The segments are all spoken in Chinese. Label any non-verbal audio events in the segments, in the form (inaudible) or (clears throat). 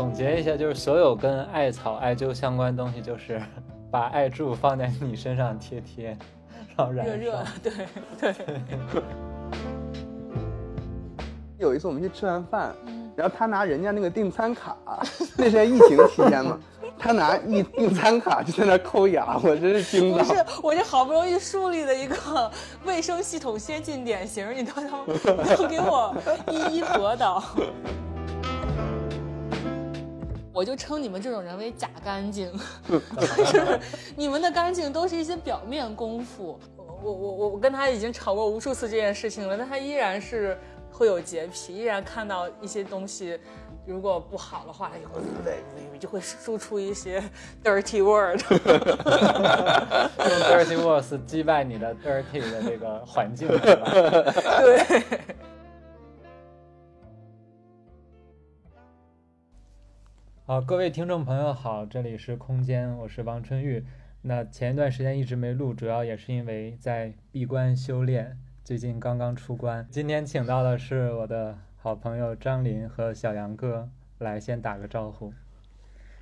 总结一下，就是所有跟艾草、艾灸相关的东西，就是 (laughs) 把艾柱放在你身上贴贴，然后燃热热，对对。(laughs) 有一次我们去吃完饭，然后他拿人家那个订餐卡，(laughs) 那是在疫情期间嘛，他拿一订餐卡就在那抠牙，我真是惊到。不是，我这好不容易树立的一个卫生系统先进典型，你都都都给我一一驳倒。我就称你们这种人为假干净，(laughs) 就是你们的干净都是一些表面功夫。我我我我跟他已经吵过无数次这件事情了，但他依然是。会有洁癖，依然看到一些东西，如果不好的话，就就会输出一些 dirty word，(laughs) 用 dirty words 击败你的 dirty 的这个环境，(laughs) 对。好，各位听众朋友好，这里是空间，我是王春玉。那前一段时间一直没录，主要也是因为在闭关修炼。最近刚刚出关，今天请到的是我的好朋友张林和小杨哥，来先打个招呼。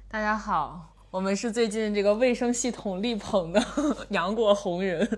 大家好，我们是最近这个卫生系统力捧的 (laughs) 杨过红人。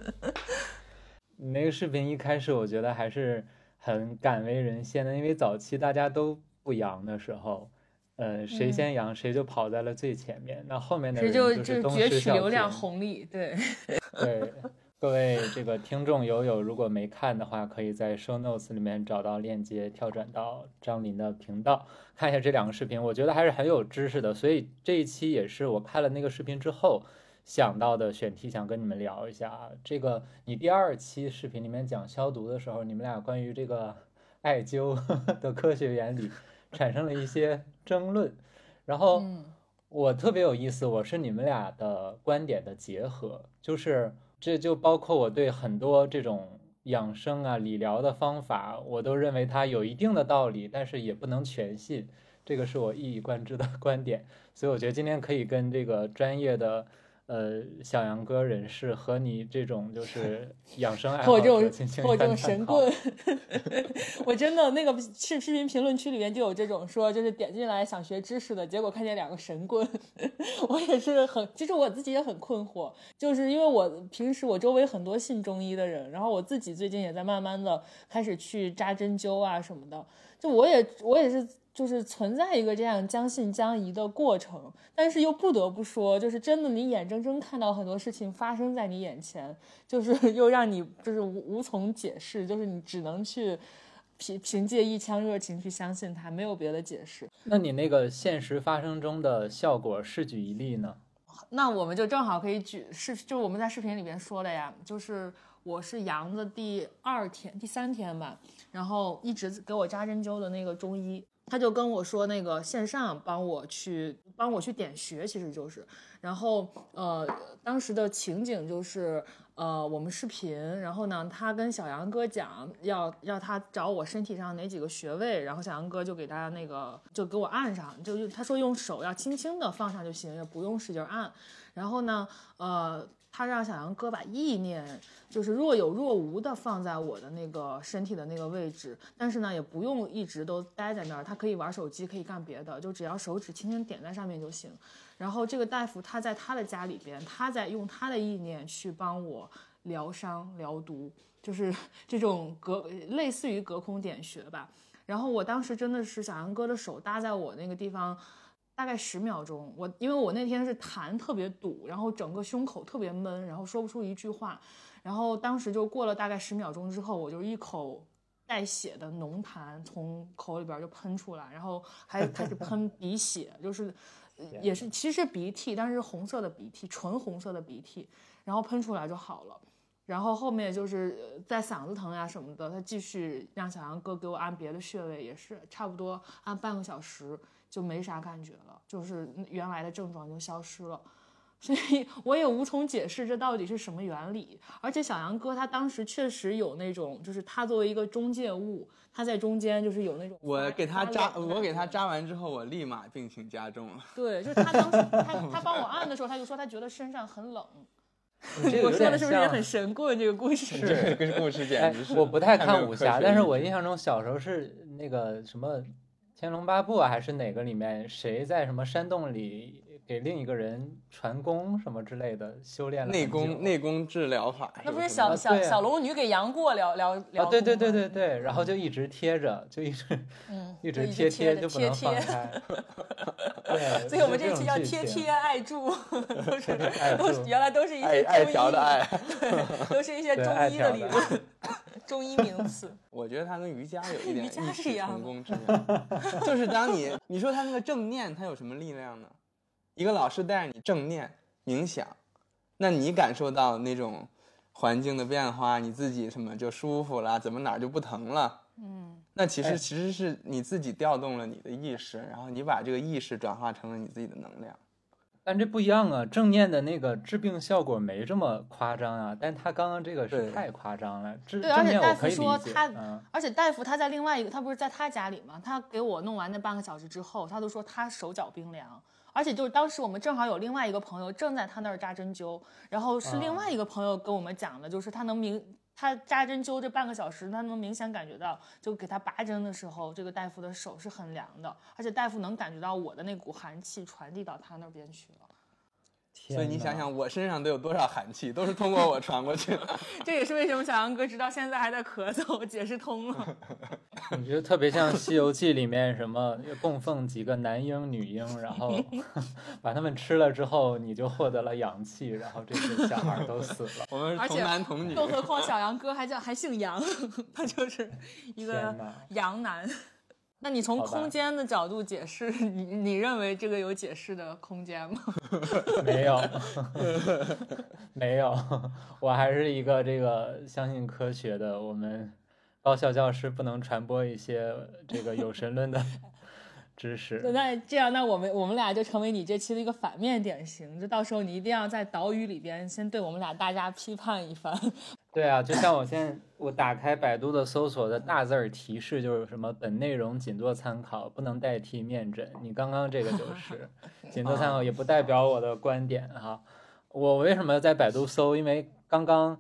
(laughs) 你那个视频一开始我觉得还是很敢为人先的，因为早期大家都不阳的时候，呃，谁先阳谁就跑在了最前面，那后面的人就是攫取流量红利，对 (laughs) 对。各位这个听众友友，如果没看的话，可以在 show notes 里面找到链接，跳转到张林的频道，看一下这两个视频，我觉得还是很有知识的。所以这一期也是我看了那个视频之后想到的选题，想跟你们聊一下。这个你第二期视频里面讲消毒的时候，你们俩关于这个艾灸 (laughs) 的科学原理产生了一些争论，然后我特别有意思，我是你们俩的观点的结合，就是。这就包括我对很多这种养生啊、理疗的方法，我都认为它有一定的道理，但是也不能全信。这个是我一以贯之的 (laughs) 观点，所以我觉得今天可以跟这个专业的。呃，小杨哥人士和你这种就是 (laughs) 养生爱好者，或这种神棍，(laughs) 我真的那个视视频评论区里面就有这种说，就是点进来想学知识的，结果看见两个神棍，(laughs) 我也是很，其实我自己也很困惑，就是因为我平时我周围很多信中医的人，然后我自己最近也在慢慢的开始去扎针灸啊什么的，就我也我也是。就是存在一个这样将信将疑的过程，但是又不得不说，就是真的，你眼睁睁看到很多事情发生在你眼前，就是 (laughs) 又让你就是无无从解释，就是你只能去凭凭借一腔热情去相信它，没有别的解释。那你那个现实发生中的效果，是举一例呢？那我们就正好可以举视，就是我们在视频里边说的呀，就是我是阳的第二天、第三天吧，然后一直给我扎针灸的那个中医。他就跟我说，那个线上帮我去帮我去点穴，其实就是，然后呃，当时的情景就是，呃，我们视频，然后呢，他跟小杨哥讲要要他找我身体上哪几个穴位，然后小杨哥就给他那个就给我按上，就他说用手要轻轻的放上就行，也不用使劲按，然后呢，呃。他让小杨哥把意念就是若有若无的放在我的那个身体的那个位置，但是呢，也不用一直都待在那儿，他可以玩手机，可以干别的，就只要手指轻轻点在上面就行。然后这个大夫他在他的家里边，他在用他的意念去帮我疗伤疗毒，就是 (laughs) 这种隔类似于隔空点穴吧。然后我当时真的是小杨哥的手搭在我那个地方。大概十秒钟，我因为我那天是痰特别堵，然后整个胸口特别闷，然后说不出一句话，然后当时就过了大概十秒钟之后，我就一口带血的浓痰从口里边就喷出来，然后还开始喷鼻血，就是也是其实鼻涕，但是红色的鼻涕，纯红色的鼻涕，然后喷出来就好了，然后后面就是在嗓子疼呀什么的，他继续让小杨哥给我按别的穴位，也是差不多按半个小时。就没啥感觉了，就是原来的症状就消失了，(laughs) 所以我也无从解释这到底是什么原理。而且小杨哥他当时确实有那种，就是他作为一个中介物，他在中间就是有那种。我给他扎，我给他扎完之后，我立马病情加重了。对，就是他当时他他帮我按的时候，他就说他觉得身上很冷。我说的是不是也很神棍？这个故事，这个故事简直是。我不太看武侠，但是我印象中小时候是那个什么。天龙八部啊，还是哪个里面谁在什么山洞里给另一个人传功什么之类的修炼了内功内功治疗法，那不是小小啊小龙女给杨过疗疗疗、啊，对对对对，对，然后就一直贴着，就一直嗯，(laughs) 一直贴贴就不能放贴。开。(laughs) 对，所以我们这期叫贴贴爱助，(laughs) 都是都是原来都是一爱爱些中医条的爱。对，都是一些中医的理论，中医名词。(laughs) 我觉得它跟瑜伽有一点瑜伽异曲是一样的同工之妙，(laughs) 就是当你你说它那个正念，它有什么力量呢？一个老师带着你正念冥想，那你感受到那种环境的变化，你自己什么就舒服了，怎么哪儿就不疼了？嗯，那其实哎其实是你自己调动了你的意识，然后你把这个意识转化成了你自己的能量。但这不一样啊，正念的那个治病效果没这么夸张啊，但他刚刚这个是太夸张了。治对而正念且大夫我可以理解，说他嗯，而且大夫他在另外一个，他不是在他家里吗？他给我弄完那半个小时之后，他都说他手脚冰凉。而且就是当时我们正好有另外一个朋友正在他那儿扎针灸，然后是另啊外一个朋友跟我们讲的，就是他能明他扎针灸这半个小时，他能明显感觉到，就给他拔针的时候，这个大夫的手是很凉的，而且大夫能感觉到我的那股寒气传递到他那边去了。所以你，想想，我身上都有多少寒气，都是通过我传过去的。(laughs) 这也是为什么小杨哥直到现在还在咳嗽，解释通了。(laughs) 我觉得特别像《西游记》里面什么供奉几个男婴女婴，然后 (laughs) 把他们吃了之后，你就获得了阳气，然后这些小孩都死了。我们是同而且男童女，更何况小杨哥还叫还姓杨，他就是一个！杨男。那你从空间的角度解释，你你认为这个有解释的空间吗？(laughs) 没有，(laughs) 没有，我还是一个这个相信科学的。我们高校教师不能传播一些这个有神论的知识。那这样，那我们我们俩就成为你这期的一个反面典型。就到时候你一定要在岛屿里边先对我们俩大家批判一番。(laughs) 对啊，就像我现在我打开百度的搜索的大字儿提示就是什么本内容仅做参考，不能代替面诊。你刚刚这个就是 (laughs) 仅做参考，也不代表我的观点哈。我为什么在百度搜？因为刚刚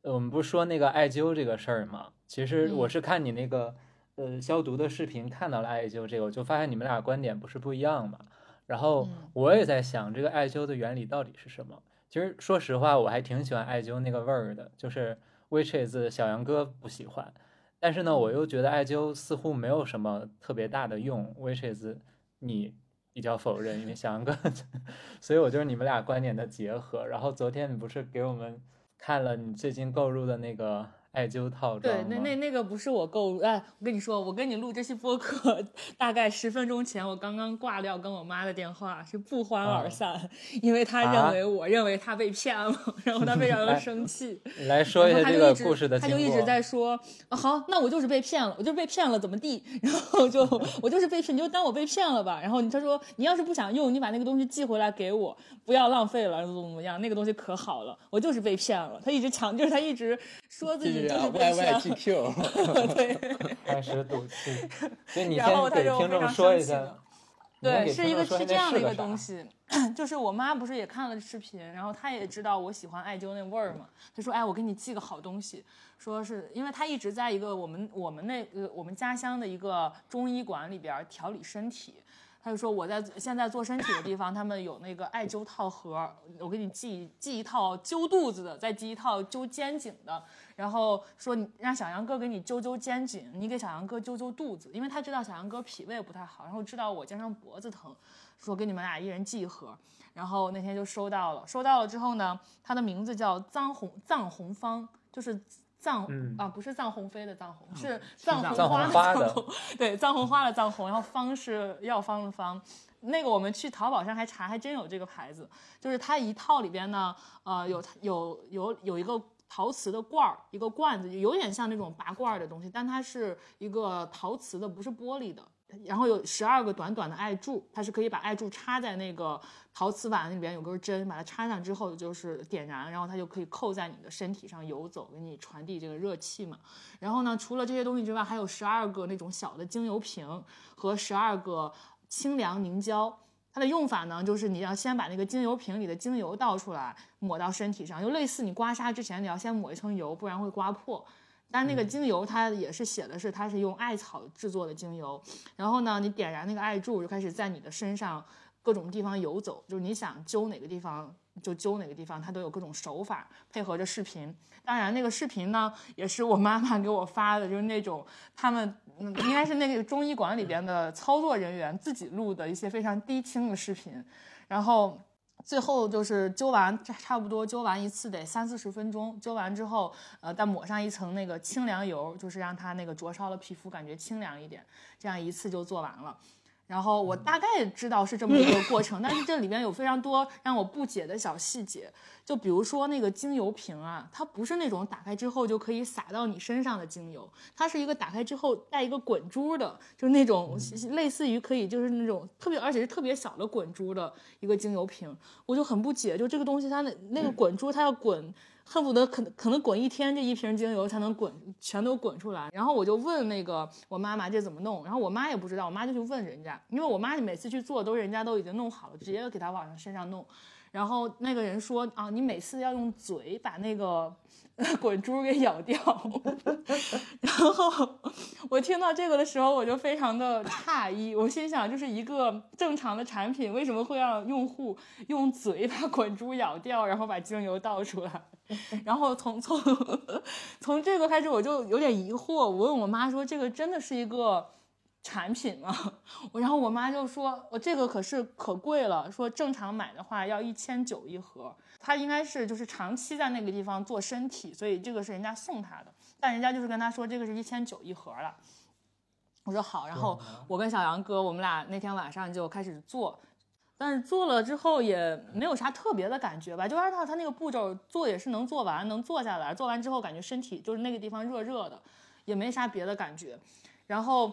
呃我们不是说那个艾灸这个事儿嘛？其实我嗯是看你那个呃消毒的视频看到了艾灸这个，我就发现你们俩观点不是不一样嘛。然后嗯我也在想，这个艾灸的原理到底是什么？其实说实话，我还挺喜欢艾灸那个味儿的，就是 which is 小杨哥不喜欢，但是呢，我又觉得艾灸似乎没有什么特别大的用，which is 你比较否认，因为小杨哥，(laughs) 所以我就是你们俩观点的结合。然后昨天你不是给我们看了你最近购入的那个艾灸套装对？，那那那个不是我购入，哎，我跟你说，我跟你录这期播客，大概十分钟前，我刚刚挂掉跟我妈的电话，是不欢而啊散，因为她啊认为我认为她被骗了，(laughs) 然后她非常的生气。你来说一下这个故事的经过。他就一直在说，啊，好，那我就是被骗了，我就是被骗了，怎么地？然后就我就是被骗，你就当我被骗了吧。然后她说，你要是不想用，你把那个东西寄回来给我，不要浪费了，怎么怎么样？那个东西可好了，我就是被骗了。她一直强，就是他一直说自己就是被啊 Y 骗 Y 了 G。Q，(laughs) 对开始赌气，所以你然后先给听众说一下。对，是一个是这样的一个个东。西，就是我妈不是也看了视频，然后她也知道我喜欢艾灸那味儿嘛，她说：“哎，我给你寄个好东西。”说是因为她一直在一个我们我们那个我们家乡的一个中医馆里边调理身体。她就说我在现在做身体的地方，他们有那个艾灸套盒，我给你寄寄一套灸肚子的，再寄一套灸肩颈的，然后说你让小杨哥给你揪揪肩颈，你给小杨哥揪揪肚子，因为他知道小杨哥脾胃不太好，然后知道我经常脖子疼，说给你们俩一人寄一盒。然后那天就收到了，收到了之后呢，它的名字叫藏红藏红方，就是藏、嗯啊，不是藏红飞的藏红，是藏红花的藏红，对，藏红花的藏红，然后方是药方的方。那个我们去淘宝上还查，还真有这个牌子，就是它一套里边呢，呃，有有有有一个陶瓷的罐儿，一个罐子，有点像那种拔罐儿的东西，但它是一个陶瓷的，不是玻璃的。然后有十二个短短的艾柱，它是可以把艾柱插在那个陶瓷碗里边，有根针，把它插上之后就是点燃，然后它就可以扣在你的身体上游走，给你传递这个热气嘛。然后呢，除了这些东西之外，还有十二个那种小的精油瓶和十二个清凉凝胶。它的用法呢，就是你要先把那个精油瓶里的精油倒出来，抹到身体上，就类似你刮痧之前你要先抹一层油，不然会刮破。但是那个精油它也是写的是它是用艾草制作的精油，然后呢，你点燃那个艾柱就开始在你的身上各种地方游走，就是你想灸哪个地方就揪哪个地方，它都有各种手法，配合着视频。当然，那个视频呢也是我妈妈给我发的，就是那种他们嗯应该是那个中医馆里边的操作人员自己录的一些非常低清的视频，然后。最后就是灸完，差差不多灸完一次得三四十分钟。灸完之后，呃，再抹上一层那个清凉油，就是让它那个灼烧的皮肤感觉清凉一点。这样一次就做完了。然后我大概知道是这么一个过程，但是这里边有非常多让我不解的小细节。就比如说那个精油瓶啊，它不是那种打开之后就可以撒到你身上的精油，它是一个打开之后带一个滚珠的，就是那种类似于可以就是那种特别而且是特别小的滚珠的一个精油瓶。我就很不解，就这个东西它那那个滚珠它要滚。恨不得可能可能滚一天，这一瓶精油才能滚全都滚出来。然后我就问那个我妈妈这怎么弄，然后我妈也不知道，我妈就去问人家，因为我妈每次去做都人家都已经弄好了，直接给她往身上弄。然后那个人说啊，你每次要用嘴把那个 (laughs) 滚珠给咬掉。然后我听到这个的时候，我就非常的诧异，我心想，就是一个正常的产品，为什么会让用户用嘴把滚珠咬掉，然后把精油倒出来？(laughs) 然后从从从这个开始，我就有点疑惑，我问我妈说，这个真的是一个？产品嘛，(laughs) 我然后我妈就说，我这个可是可贵了，说正常买的话要一千九一盒，他应该是就是长期在那个地方做身体，所以这个是人家送他的，但人家就是跟他说这个是一千九一盒了。我说好，然后我跟小杨哥，我们俩那天晚上就开始做，但是做了之后也没有啥特别的感觉吧，就按照他那个步骤做也是能做完，能做下来，做完之后感觉身体就是那个地方热热的，也没啥别的感觉，然后。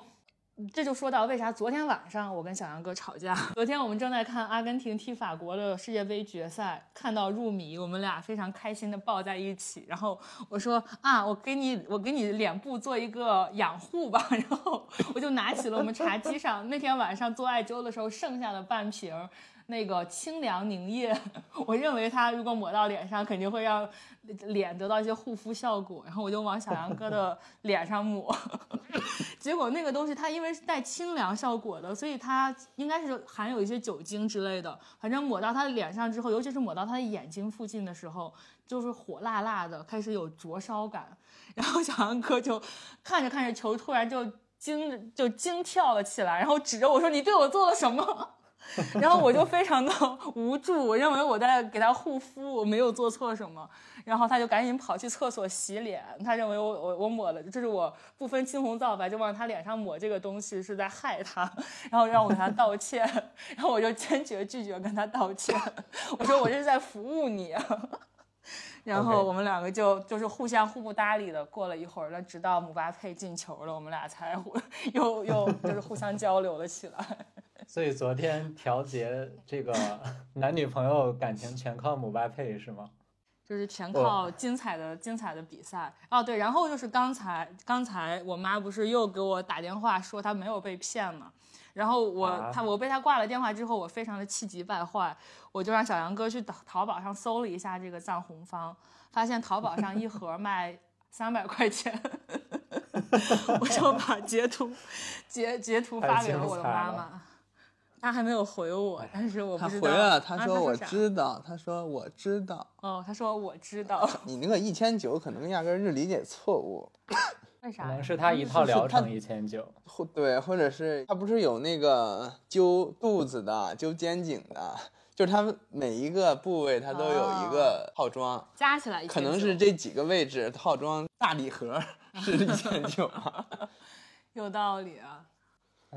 这就说到为啥昨天晚上我跟小杨哥吵架。(laughs) 昨天我们正在看阿根廷踢法国的世界杯决赛，看到入迷，我们俩非常开心的抱在一起。然后我说啊，我给你，我给你脸部做一个养护吧。(laughs) 然后我就拿起了我们茶几上那天晚上做艾灸的时候剩下的半瓶。那个清凉凝液，(laughs) 我认为它如果抹到脸上，肯定会让脸得到一些护肤效果。然后我就往小杨哥的 (laughs) 脸上抹，(laughs) 结果那个东西它因为是带清凉效果的，所以它应该是含有一些酒精之类的。反正抹到他的脸上之后，尤其是抹到他的眼睛附近的时候，就是火辣辣的，开始有灼烧感。然后小杨哥就看着看着球，突然就惊就惊跳了起来，然后指着我说：“你对我做了什么？”然后我就非常的无助，我认为我在给他护肤，我没有做错什么。然后他就赶紧跑去厕所洗脸，他认为我我我抹了，就是我不分青红皂白就往他脸上抹这个东西是在害他，然后让我给他道歉，然后我就坚决拒绝跟他道歉，我说我这是在服务你。然后我们两个就就是互相互不搭理的过了一会儿那，直到姆巴佩进球了，我们俩才 (laughs) 又又就是互相交流了起来。所以昨天调节这个 (laughs) 男女朋友感情全靠姆巴佩是吗？就是全靠精彩的精彩的比赛哦，对，然后就是刚才刚才我妈不是又给我打电话说她没有被骗吗？然后我她我被她挂了电话之后，我非常的气急败坏，我就让小杨哥去淘淘宝上搜了一下这个藏红方，发现淘宝上一盒卖三百块钱，(laughs) 我就把截图截截图发给了我的妈妈。他还没有回我，但是我不知道。他回了，他说我知道，他说我知道。哦，他说我知道。你那个一千九可能压根是理解错误。(laughs) 为啥？可能是他一套疗程一千九。或对，或者是他不是有那个灸肚子的、灸肩颈的，就是他每一个部位他都有一个套装，加起来可能是这几个位置套装大礼盒 (laughs) 是一千九。(laughs) 有道理啊。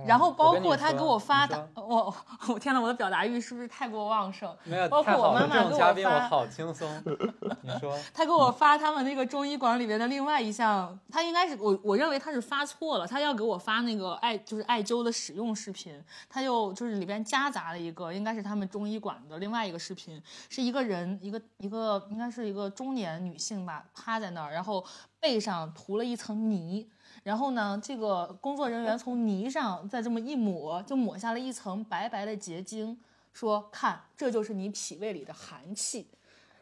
然后包括他给我发的，我我天呐，我的表达欲是不是太过旺盛？没有，包括我妈妈给我发，好轻松。(laughs) 你说，他给我发他们那个中医馆里面的另外一项，他应该是我我认为他是发错了，他要给我发那个艾就是艾灸的使用视频，他又就是里边夹杂了一个，应该是他们中医馆的另外一个视频，是一个人一个一个应该是一个中年女性吧，趴在那儿，然后背上涂了一层泥。然后呢，这个工作人员从泥上再这么一抹，就抹下了一层白白的结晶，说：“看，这就是你脾胃里的寒气。”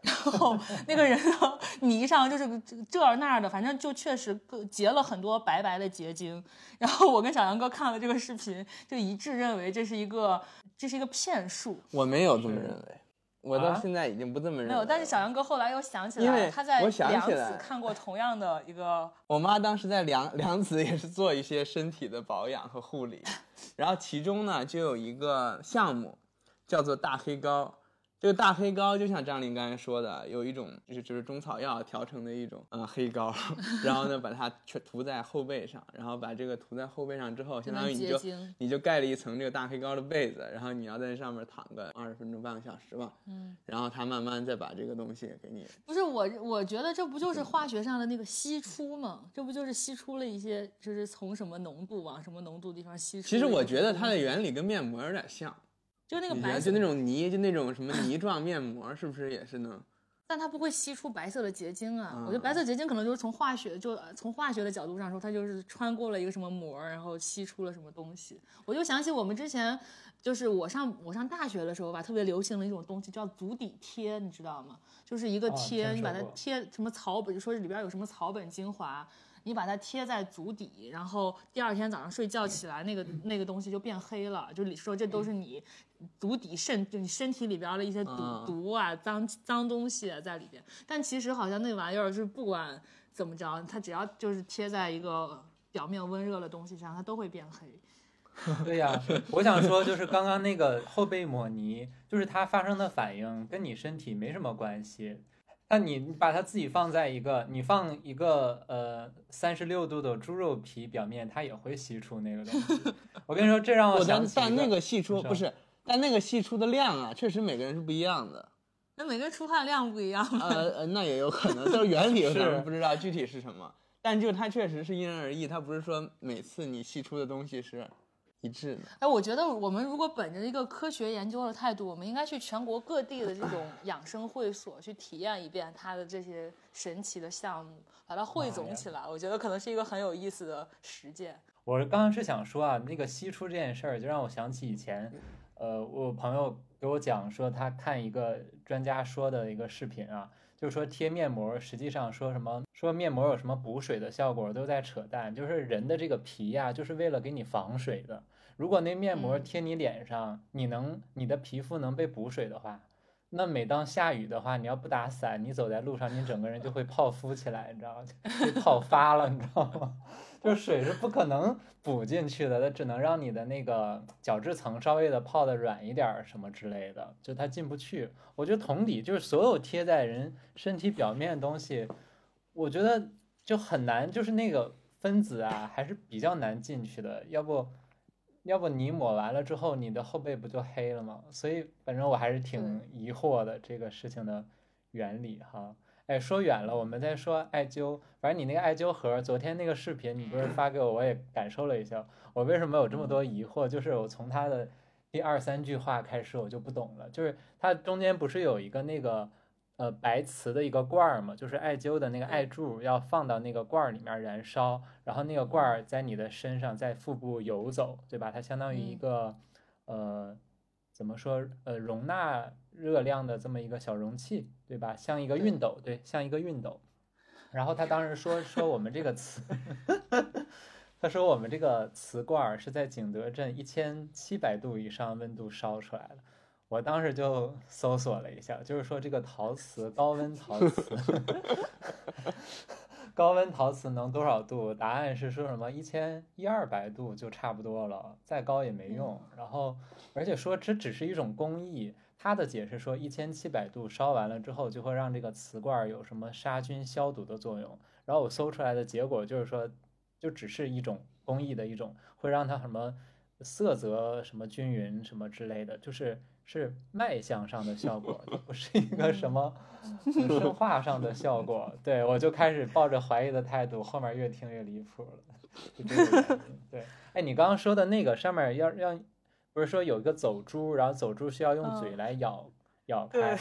然后那个人呢泥上就是这儿那儿的，反正就确实结了很多白白的结晶。然后我跟小杨哥看了这个视频，就一致认为这是一个这是一个骗术。我没有这么认为，我到现在已经不这么认为。没有，但是小杨哥后来又想起来，他在我想良子看过同样的一个，我妈当时在良良子也是做一些身体的保养和护理，(laughs) 然后其中呢就有一个项目叫做大黑膏。这个大黑膏就像张琳刚才说的，有一种就是就是中草药调成的一种呃黑膏，(laughs) 然后呢把它全涂在后背上，然后把这个涂在后背上之后，相当于你就。你就盖了一层这个大黑膏的被子，然后你要在上面躺个二十分钟半个小时吧，嗯，然后它慢慢再把这个东西给你不是我，我觉得这不就是化学上的那个析出吗？这不就是析出了一些，就是从什么浓度往什么浓度地方析出？其实我觉得它的原理跟面膜有点像，就那个白色就那种泥，就那种什么泥状面膜，是不是也是呢？(laughs) 但它不会吸出白色的结晶啊！嗯我觉得白色结晶可能就是从化学，就呃从化学的角度上说，它就是穿过了一个什么膜，然后吸出了什么东西。我就想起我们之前，就是我上我上大学的时候吧，特别流行的一种东西叫足底贴，你知道吗？就是一个哦贴，你把它贴什么草本，就说里边有什么草本精华。你把它贴在足底，然后第二天早上睡觉起来，那个那个东西就变黑了。就你说这都是你足底肾，就你身体里边的一些毒嗯毒啊、脏脏东西啊在里边。但其实好像那玩意儿是不管怎么着，它只要就是贴在一个表面温热的东西上，它都会变黑。(laughs) 对呀，我想说就是刚刚那个后背抹泥，就是它发生的反应跟你身体没什么关系。那你你把它自己放在一个，你放一个呃三十六度的猪肉皮表面，它也会吸出那个东西。(laughs) 我跟你说，这让我想起一但但那个析出不是，但那个析出的量啊，确实每个人是不一样的。那每个人出汗量不一样嘛。呃呃，那也有可能，就是原理 (laughs) 咱是们不知道具体是什么，但就它确实是因人而异，它不是说每次你析出的东西是一致的。哎，我觉得我们如果本着一个科学研究的态度，我们应该去全国各地的这种 (laughs) 养生会所去体验一遍它的这些神奇的项目，把它汇总起来。我觉得可能是一个很有意思的实践。我刚刚是想说啊，那个吸出这件事儿，就让我想起以前，呃，我朋友给我讲说，他看一个专家说的一个视频啊，就是说贴面膜，实际上说什么说面膜有什么补水的效果，都在扯淡。就是人的这个皮呀、就是为了给你防水的。如果那面膜嗯贴你脸上，你能你的皮肤能被补水的话，那每当下雨的话，你要不打伞，你走在路上，你整个人就会泡敷起来，你知道吗？就泡发了，你知道吗？就水是不可能补进去的，它只能让你的那个角质层稍微的泡的软一点儿什么之类的，就它进不去。我觉得同理，就是所有贴在人身体表面的东西，我觉得就很难，就是那个分子啊，还是比较难进去的。要不，要不你抹完了之后，你的后背不就黑了吗？所以反正我还是挺疑惑的这个事情的原理哈。哎，说远了，我们再说艾灸。反正你那个艾灸盒，昨天那个视频你不是发给我，我也感受了一下。我为什么有这么多疑惑？就是我从他的第二三句话开始，我就不懂了。就是它中间不是有一个那个呃白瓷的一个罐儿嘛，就是艾灸的那个艾柱要放到那个罐儿里面燃烧，然后那个罐儿在你的身上在腹部游走，对吧？它相当于一嗯个呃怎么说呃容纳热量的这么一个小容器，对吧？像一个熨斗，对，像一个熨斗。然后他当时说说我们这个瓷，(laughs) 他说我们这个瓷罐儿是在景德镇一千七百度以上温度烧出来的。我当时就搜索了一下，就是说这个陶瓷高温陶瓷，(laughs) 高温陶瓷能多少度？答案是说什么一千一二百度就差不多了，再高也没用。然后而且说这只是一种工艺，他的解释说一千七百度烧完了之后就会让这个瓷罐儿有什么杀菌消毒的作用。然后我搜出来的结果就是说，就只是一种工艺的一种，会让它什么色泽什么均匀什么之类的，就是是卖相上的效果，不是一个什么 (laughs) 生化上的效果。对我就开始抱着怀疑的态度，后面越听越离谱了，(laughs) 就这个。对，哎，你刚刚说的那个上面要让，不是说有一个走珠，然后走珠需要用嘴嗯来咬、咬开。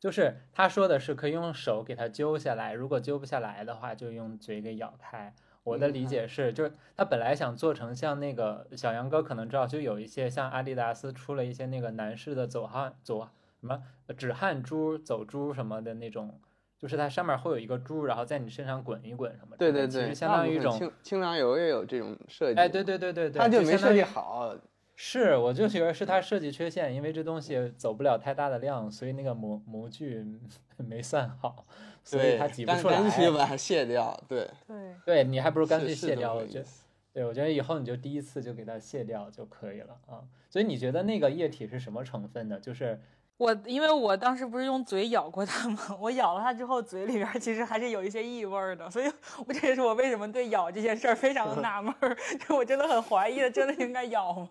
就是他说的是可以用手给它揪下来，如果揪不下来的话，就用嘴给咬开。我的理解是，就是他本来想做成像那个小杨哥可能知道，就有一些像阿迪达斯出了一些那个男士的走汗走什么止汗珠、走珠什么的那种，就是它上面会有一个珠，然后在你身上滚一滚什么的。对对对，其实相当于一种，清清凉油也有这种设计。哎，对对对对对，它就没设计好。是，我就觉得是它设计缺陷，因为这东西走不了太大的量，所以那个模模具 (laughs) 没算好，所以它挤不出来。干脆把它卸掉。对对，对你还不如干脆卸掉。我觉得，对我觉得以后你就第一次就给它卸掉就可以了啊。所以你觉得那个液体是什么成分的？就是我因为我当时不是用嘴咬过它吗？我咬了它之后，嘴里边儿其实还是有一些异味儿的，所以我这也是我为什么对咬这件事儿非常的 (laughs) 纳闷儿，就我真的很怀疑，真的应该咬吗？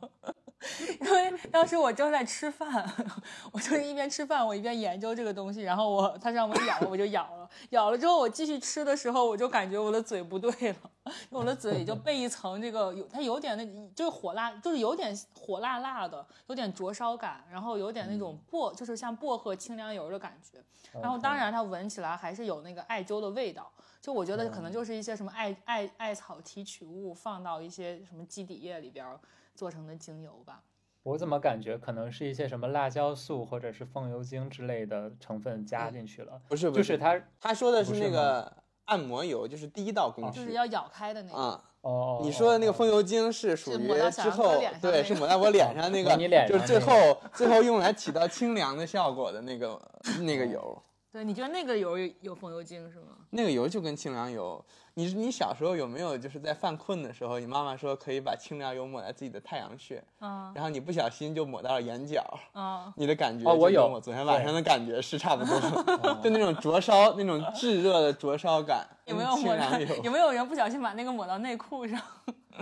因为当时我正在吃饭，(laughs) 我就是一边吃饭我一边研究这个东西，然后我他让我咬了我就咬了，咬了之后我继续吃的时候，我就感觉我的嘴不对了，(laughs) 我的嘴里就被一层这个有它有点那就是火辣，就是有点火辣辣的，有点灼烧感，然后有点那种薄，就是像薄荷清凉油的感觉。然后当然它闻起来还是有那个艾灸的味道，就我觉得可能就是一些什么艾艾艾草提取物放到一些什么基底液里边儿做成的精油吧。我怎么感觉可能是一些什么辣椒素或者是风油精之类的成分加进去了？不是，不就是他他说的是那个按摩油，就是第一道工序。就是要咬开的那个。啊，哦，你说的那个哦风油精是属于之后对，是抹在我脸上那 (laughs) 个，你脸就是最后最后用来起到清凉的效果的那个那个油。对，你觉得那个油有有风油精是吗？那个油就跟清凉油，你你小时候有没有就是在犯困的时候，你妈妈说可以把清凉油抹在自己的太阳穴，嗯然后你不小心就抹到了眼角，嗯，你的感觉就跟哦我有我昨天晚上的感觉是差不多，(laughs) 就那种灼烧那种炙热的灼烧感，有没有抹？凉油？有没有人不小心把那个抹到内裤上？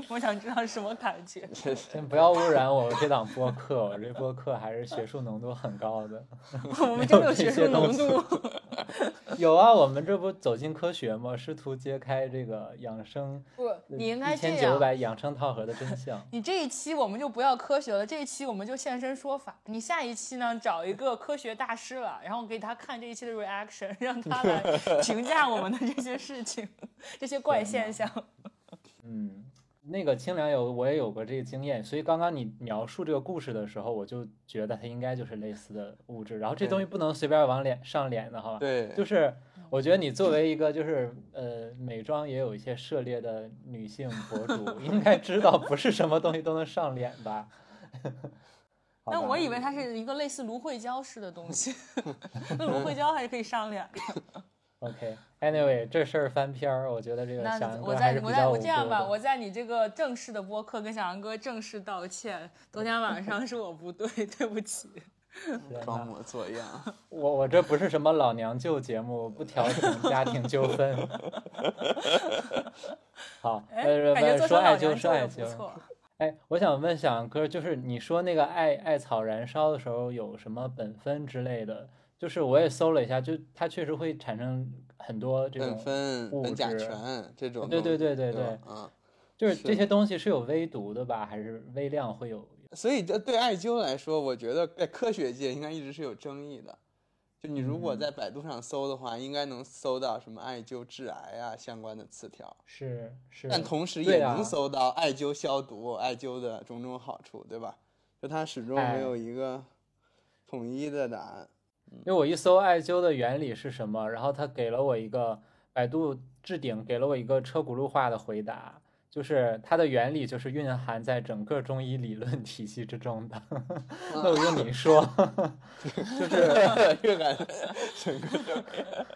我想知道是什么感觉。先不要污染我这档播客，我这播客还是学术浓度很高的。(laughs) 我们真的有学术浓度。有啊，我们这不走进科学吗？试图揭开这个养生不，你应该一这样。千九百养生套盒的真相。(laughs) 你这一期我们就不要科学了，这一期我们就现身说法。你下一期呢，找一个科学大师了，然后给他看这一期的 reaction，(laughs) 让他来评价我们的这些事情，这些怪现象。嗯，那个清凉油我也有过这个经验，所以刚刚你描述这个故事的时候，我就觉得它应该就是类似的物质。然后这东西不能随便往脸上脸的哈，对，就是我觉得你作为一个就是呃美妆也有一些涉猎的女性博主，应该知道不是什么东西都能上脸吧？但我以为它是一个类似芦荟胶似的东西，(laughs) 那芦荟胶还是可以上脸的。OK，Anyway，这事儿翻篇儿，我觉得这个那小杨我哥还是比较无在我在我这样吧，我在你这个正式的播客跟小杨哥正式道歉。昨天晚上是我不对，(laughs) 对不起。装模作样。我我这不是什么老娘舅节目，不调停家庭纠纷。好，哎，呃，感觉做成不说艾灸，说艾灸。哎，我想问小杨哥，就是你说那个艾艾草燃烧的时候有什么苯酚之类的？就是我也搜了一下，就它确实会产生很多这苯种，酚、物苯甲醛这种对，对对对对吧，嗯。就是这些东西是有微毒的吧？还是微量会有？所以这对艾灸来说，我觉得在科学界应该一直是有争议的。就你如果嗯在百度上搜的话，应该能搜到什么艾灸致癌啊相关的词条，是是，但同时也能搜到艾灸消毒、艾灸的种种好处，对吧？就它始终哎没有一个统一的答案。因为我一搜艾灸的原理是什么，然后他给了我一个百度置顶给了我一个车轱辘话的回答，就是它的原理就是蕴含在整个中医理论体系之中的。(laughs) 那我用你说，(laughs) 就是这个感觉，整个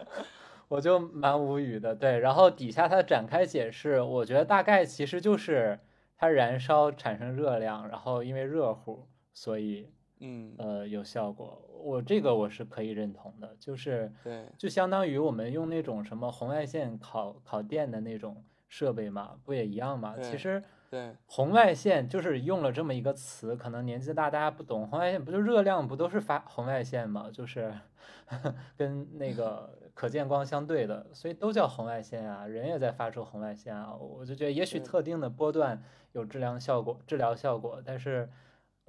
(laughs) 我就蛮无语的。对，然后底下它展开解释，我觉得大概其实就是它燃烧产生热量，然后因为热乎，所以嗯，呃有效果。我这个我是可以认同的，就是对，就相当于我们用那种什么红外线烤烤电的那种设备嘛，不也一样嘛？其实对，红外线就是用了这么一个词，可能年纪大大家不懂，红外线不就热量不都是发红外线嘛？就是 (laughs) 跟那个 (laughs) 可见光相对的，所以都叫红外线啊，人也在发出红外线啊。我就觉得也许特定的波段有治疗效果，治疗效果，但是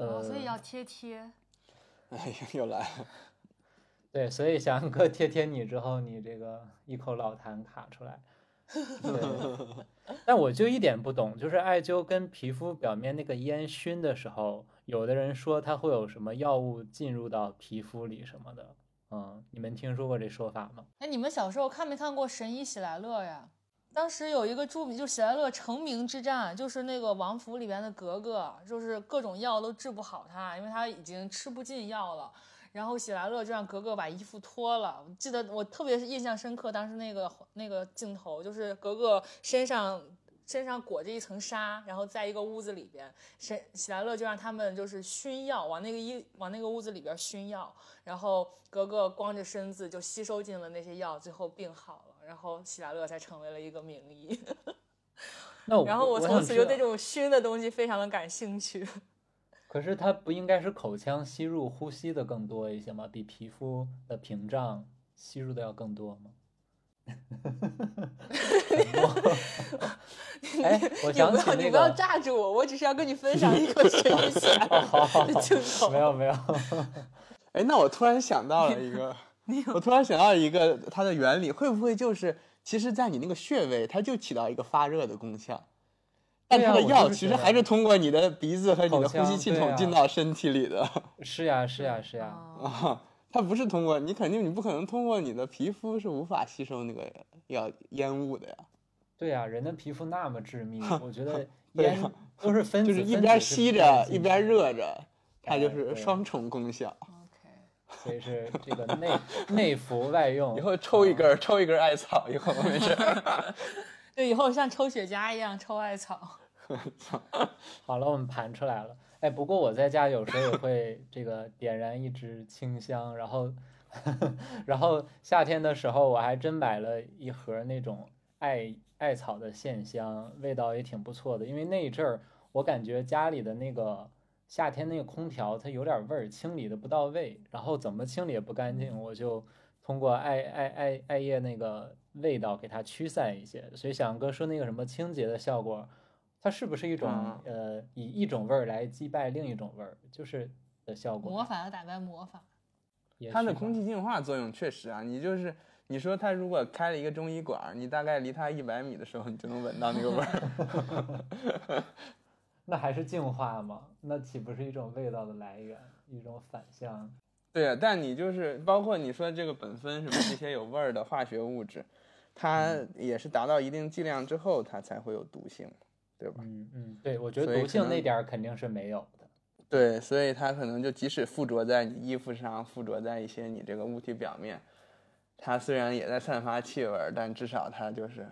呃，哦，所以要贴贴。(laughs) 哎呀，又来了。(laughs) 对，所以翔哥贴贴你之后，你这个一口老痰卡出来。对，(laughs) 但我就一点不懂，就是艾灸跟皮肤表面那个烟熏的时候，有的人说它会有什么药物进入到皮肤里什么的。嗯，你们听说过这说法吗？哎，你们小时候看没看过《神医喜来乐》呀？当时有一个著名，就喜来乐成名之战，就是那个王府里边的格格，就是各种药都治不好他，因为他已经吃不进药了。然后喜来乐就让格格把衣服脱了。记得我特别印象深刻，当时那个那个镜头就是格格身上身上裹着一层纱，然后在一个屋子里边，喜喜来乐就让他们就是熏药，往那个衣往那个屋子里边熏药，然后格格光着身子就吸收进了那些药，最后病好了，然后喜来乐才成为了一个名医。(laughs) 那我 (laughs) 然后我我从此就对这种熏的东西非常的感兴趣。(laughs) 可是它不应该是口腔吸入、呼吸的更多一些吗？比皮肤的屏障吸入的要更多吗？哎，我你不要，想起那你不要个，炸住我，我只是要跟你分享一个神医喜来乐好好的好镜头。没有没有，哎，那我突然想到了一个，我突然想到一个它的原理，会不会就是其实，在你那个穴位，它就起到一个发热的功效，但它的药其实还是通过你的鼻子和你的呼吸系统进到身体里的是呀是呀是呀，啊啊。(laughs) 它不是通过你，肯定你不可能通过你的皮肤是无法吸收那个药烟雾的呀。对呀，人的皮肤那么致密，(laughs) 我觉得 (laughs) 对烟啊都是分子，就是一边吸着一边，热着，它就是双重功效。所以是这个内内服外用。以后抽一啊根儿，抽一根儿艾草，以后没事儿。(laughs) 对，以后像抽雪茄一样抽艾草。(laughs) 好了，我们盘出来了。哎，不过我在家有时候也会这个点燃一支清香，然后，(laughs) 然后夏天的时候我还真买了一盒那种艾艾草的线香，味道也挺不错的。因为那一阵儿我感觉家里的那个夏天那个空调它有点味儿，清理的不到位，然后怎么清理也不干净，我就通过艾艾艾艾叶那个味道给它驱散一些。所以小杨哥说那个什么清洁的效果。它是不是一种、嗯呃以一种味儿来击败另一种味儿，就是的效果？魔法要打败魔法。它的空气净化作用确实啊，你就是你说它如果开了一个中医馆儿，你大概离它一百米的时候，你就能闻到那个味儿。(laughs) 那还是净化吗？那岂不是一种味道的来源，一种反向？对啊，但你就是包括你说这个苯酚什么这些有味儿的化学物质，它也是达到一定剂量之后，它才会有毒性，对吧？嗯嗯，对，我觉得毒性那点儿肯定是没有的。对，所以它可能就即使附着在你衣服上，附着在一些你这个物体表面，它虽然也在散发气味儿，但至少它就是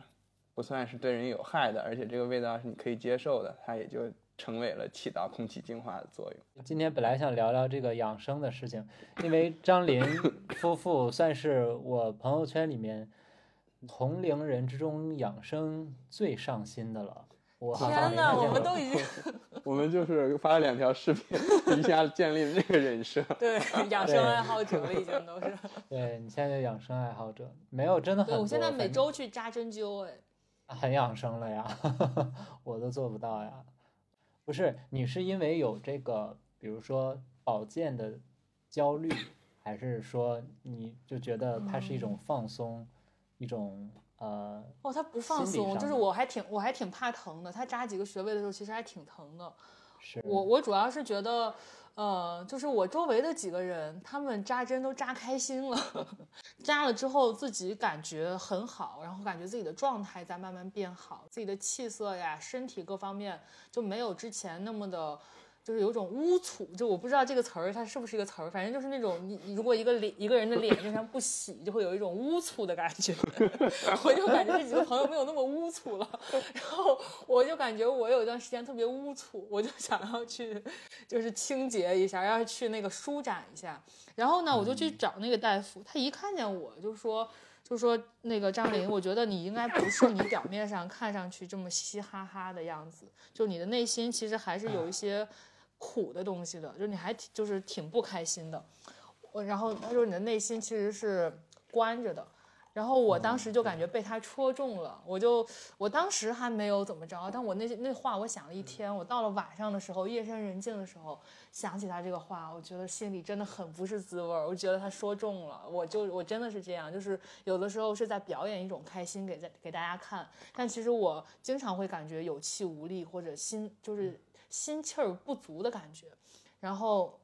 不算是对人有害的，而且这个味道是你可以接受的，它也就成为了起到空气净化的作用。今天本来想聊聊这个养生的事情，因为张林 (laughs) 夫妇算是我朋友圈里面同龄人之中养生最上心的了。我天哪，没看见过我们都已经 (laughs) (laughs) 我们就是发了两条视频，一下建立了这个人设。对养生爱好者了，已经都是。对你现在养生爱好者没有真的很我现在每周去扎针灸，哎，很养生了呀，我都做不到呀。不是你是因为有这个，比如说保健的焦虑，还是说你就觉得它是一种放松，一种呃，哦，它不放松，就是我还挺我还挺怕疼的。它扎几个穴位的时候，其实还挺疼的。是我我主要是觉得，呃，就是我周围的几个人，他们扎针都扎开心了，(laughs) 扎了之后自己感觉很好，然后感觉自己的状态在慢慢变好，自己的气色呀、身体各方面就没有之前那么的。就是有种污促，就我不知道这个词儿它是不是一个词儿，反正就是那种你如果一个脸一个人的脸经常不洗，就会有一种污促的感觉。(laughs) 我就感觉这几个朋友没有那么污促了，然后我就感觉我有一段时间特别污促，我就想要去就是清洁一下，要去那个舒展一下。然后呢，我就去找那个大夫，他一看见我就说。就说那个张琳，我觉得你应该不是你表面上看上去这么嘻嘻哈哈的样子，就你的内心其实还是有一些苦的东西的，就你还挺就是挺不开心的。我然后他说你的内心其实是关着的，然后我当时就感觉被他戳中了，我就我当时还没有怎么着，但我那那话我想了一天，我到了晚上的时候，夜深人静的时候，想起他这个话，我觉得心里真的很不是滋味儿，我觉得他说中了，我就我真的是这样，就是有的时候是在表演一种开心给在给大家看，但其实我经常会感觉有气无力或者心就是心气儿不足的感觉，然后。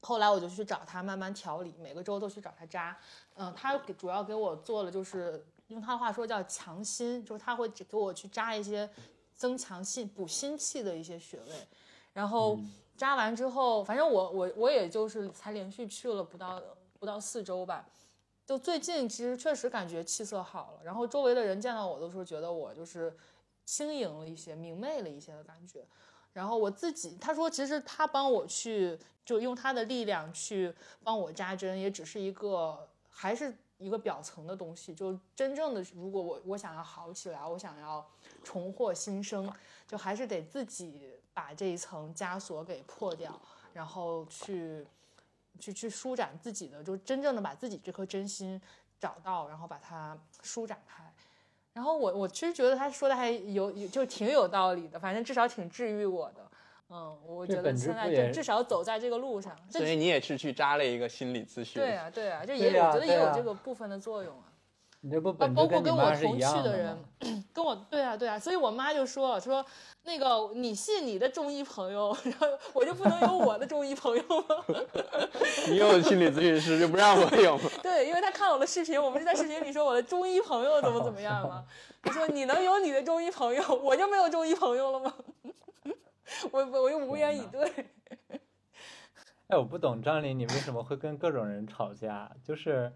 后来我就去找他慢慢调理，每个周都去找他扎。嗯，他给主要给我做了，就是用他的话说叫强心，就是他会给我去扎一些增强心、补心气的一些穴位。然后扎完之后，反正我我我也就是才连续去了不到不到四周吧。就最近其实确实感觉气色好了，然后周围的人见到我都说觉得我就是轻盈了一些、明媚了一些的感觉。然后我自己，他说其实他帮我去。就用他的力量去帮我扎针，也只是一个，还是一个表层的东西。就真正的，如果我我想要好起来，我想要重获新生，就还是得自己把这一层枷锁给破掉，然后去去去舒展自己的，就真正的把自己这颗真心找到，然后把它舒展开。然后我我其实觉得他说的还有就挺有道理的，反正至少挺治愈我的。嗯，我觉得现在就至少走在这个路上。所以你也是去扎了一个心理咨询。对啊，对啊，就也我觉得也有这个部分的作用啊。你这不包括跟我同去的人，跟我对啊对啊，所以我妈就说了，说那个你信你的中医朋友，(laughs) 然后我就不能有我的中医朋友吗？你有心理咨询师就不让我有吗？(laughs) 对，因为他看我的视频，我不是在视频里说我的中医朋友怎么怎么样吗？他说你能有你的中医朋友，我就没有中医朋友了吗？(laughs) 我我又无言以对。哎，我不懂张琳，你为什么会跟各种人吵架？就是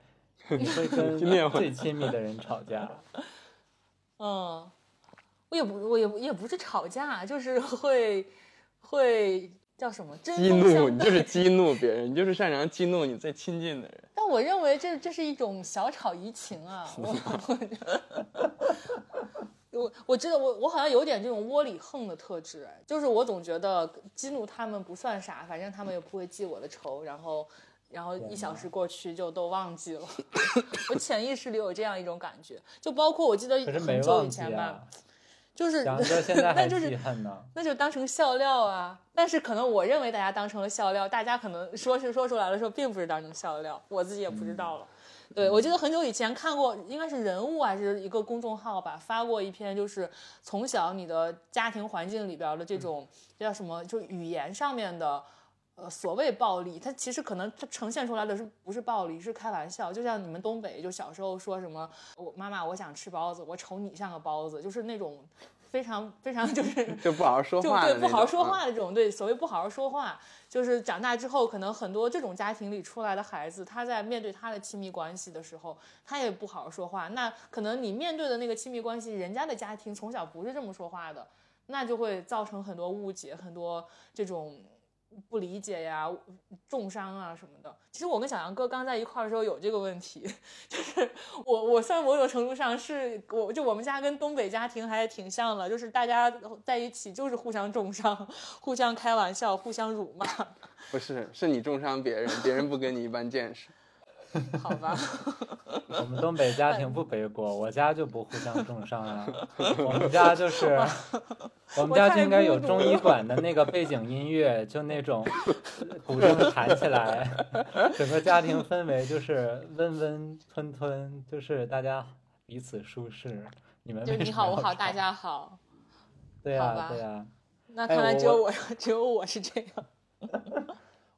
(laughs) 你会跟最亲密的人吵架。(laughs) 嗯，我也不，我也也不是吵架，就是会会叫什么？激怒你就是激怒别人，你就是擅长激怒你最亲近的人。但我认为这这是一种小吵怡情啊。我我知道我我好像有点这种窝里横的特质，就是我总觉得激怒他们不算啥，反正他们也不会记我的仇，然后然后一小时过去就都忘记了。(coughs) 我潜意识里有这样一种感觉，就包括我记得很久以前吧，就是 (laughs) 那就是那就当成笑料啊。但是可能我认为大家当成了笑料，大家可能说是说出来的时候，并不是当成笑料，我自己也不知道了。对，我记得很久以前看过，应该是人物还是一个公众号吧，发过一篇，就是从小你的家庭环境里边的这种叫什么，就语言上面的，呃，所谓暴力，它其实可能它呈现出来的是不是暴力，是开玩笑，就像你们东北就小时候说什么，我妈妈我想吃包子，我瞅你像个包子，就是那种。非常非常就是 (laughs) 就不好好说话，就对不好好说话的这种，对所谓不好好说话，就是长大之后可能很多这种家庭里出来的孩子，他在面对他的亲密关系的时候，他也不好好说话。那可能你面对的那个亲密关系，人家的家庭从小不是这么说话的，那就会造成很多误解，很多这种。不理解呀，重伤啊什么的。其实我跟小杨哥刚在一块儿的时候有这个问题，(laughs) 就是我我算某种程度上是我就我们家跟东北家庭还挺像的，就是大家在一起就是互相重伤，互相开玩笑，互相辱骂。(laughs) 不是，是你重伤别人，别人不跟你一般见识。(laughs) 好吧，(laughs) 我们东北家庭不背锅，我家就不互相重伤啊。(laughs) 我们家就是，我们家就应该有中医馆的那个背景音乐，就那种古筝弹起来，整个家庭氛围就是温温吞吞，就是大家彼此舒适。你们就你好我好大家好。对呀对呀。那看来只有我只有我是这样。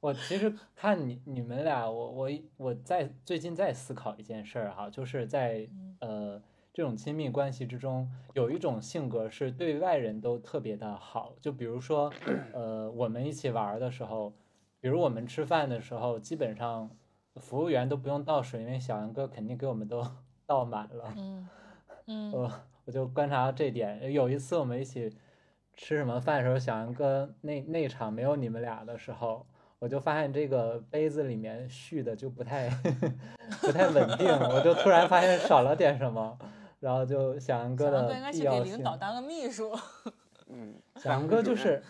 我其实看你你们俩，我我我在最近在思考一件事儿哈，就是在呃这种亲密关系之中，有一种性格是对外人都特别的好，就比如说呃我们一起玩的时候，比如我们吃饭的时候，基本上服务员都不用倒水，因为小杨哥肯定给我们都 (laughs) 倒满了。嗯嗯，我我就观察到这点，有一次我们一起吃什么饭的时候，小杨哥那那场没有你们俩的时候。我就发现这个杯子里面续的就不太 (laughs) 不太稳定，我就突然发现少了点什么，然后就小杨哥的必要性。应该去给领导当个秘书。(laughs) 嗯，小杨哥就是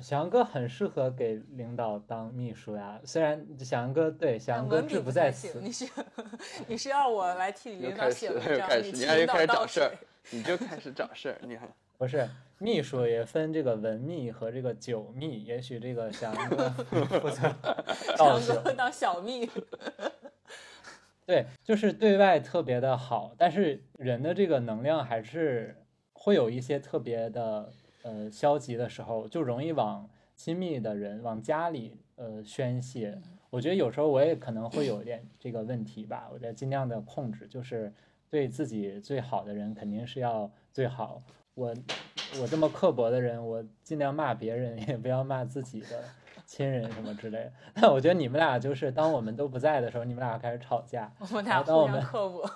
小杨哥很适合给领导当秘书呀，虽然小杨哥对小杨哥志不在行，此，你是你是要我来替又领导开始了，写文章，又开始，替你还又开始找事儿，你就开始找事儿，你还。不是秘书也分这个文秘和这个酒秘，也许这个小杨哥负责倒酒强，哥当小秘，(laughs) 对，就是对外特别的好，但是人的这个能量还是会有一些特别的呃消极的时候，就容易往亲密的人往家里呃宣泄。我觉得有时候我也可能会有点这个问题吧，我在尽量的控制，就是对自己最好的人肯定是要最好。我我这么刻薄的人，我尽量骂别人，也不要骂自己的亲人什么之类的。(laughs) 但我觉得你们俩就是当我们都不在的时候，你们俩开始吵架。我们俩互当我们相刻薄。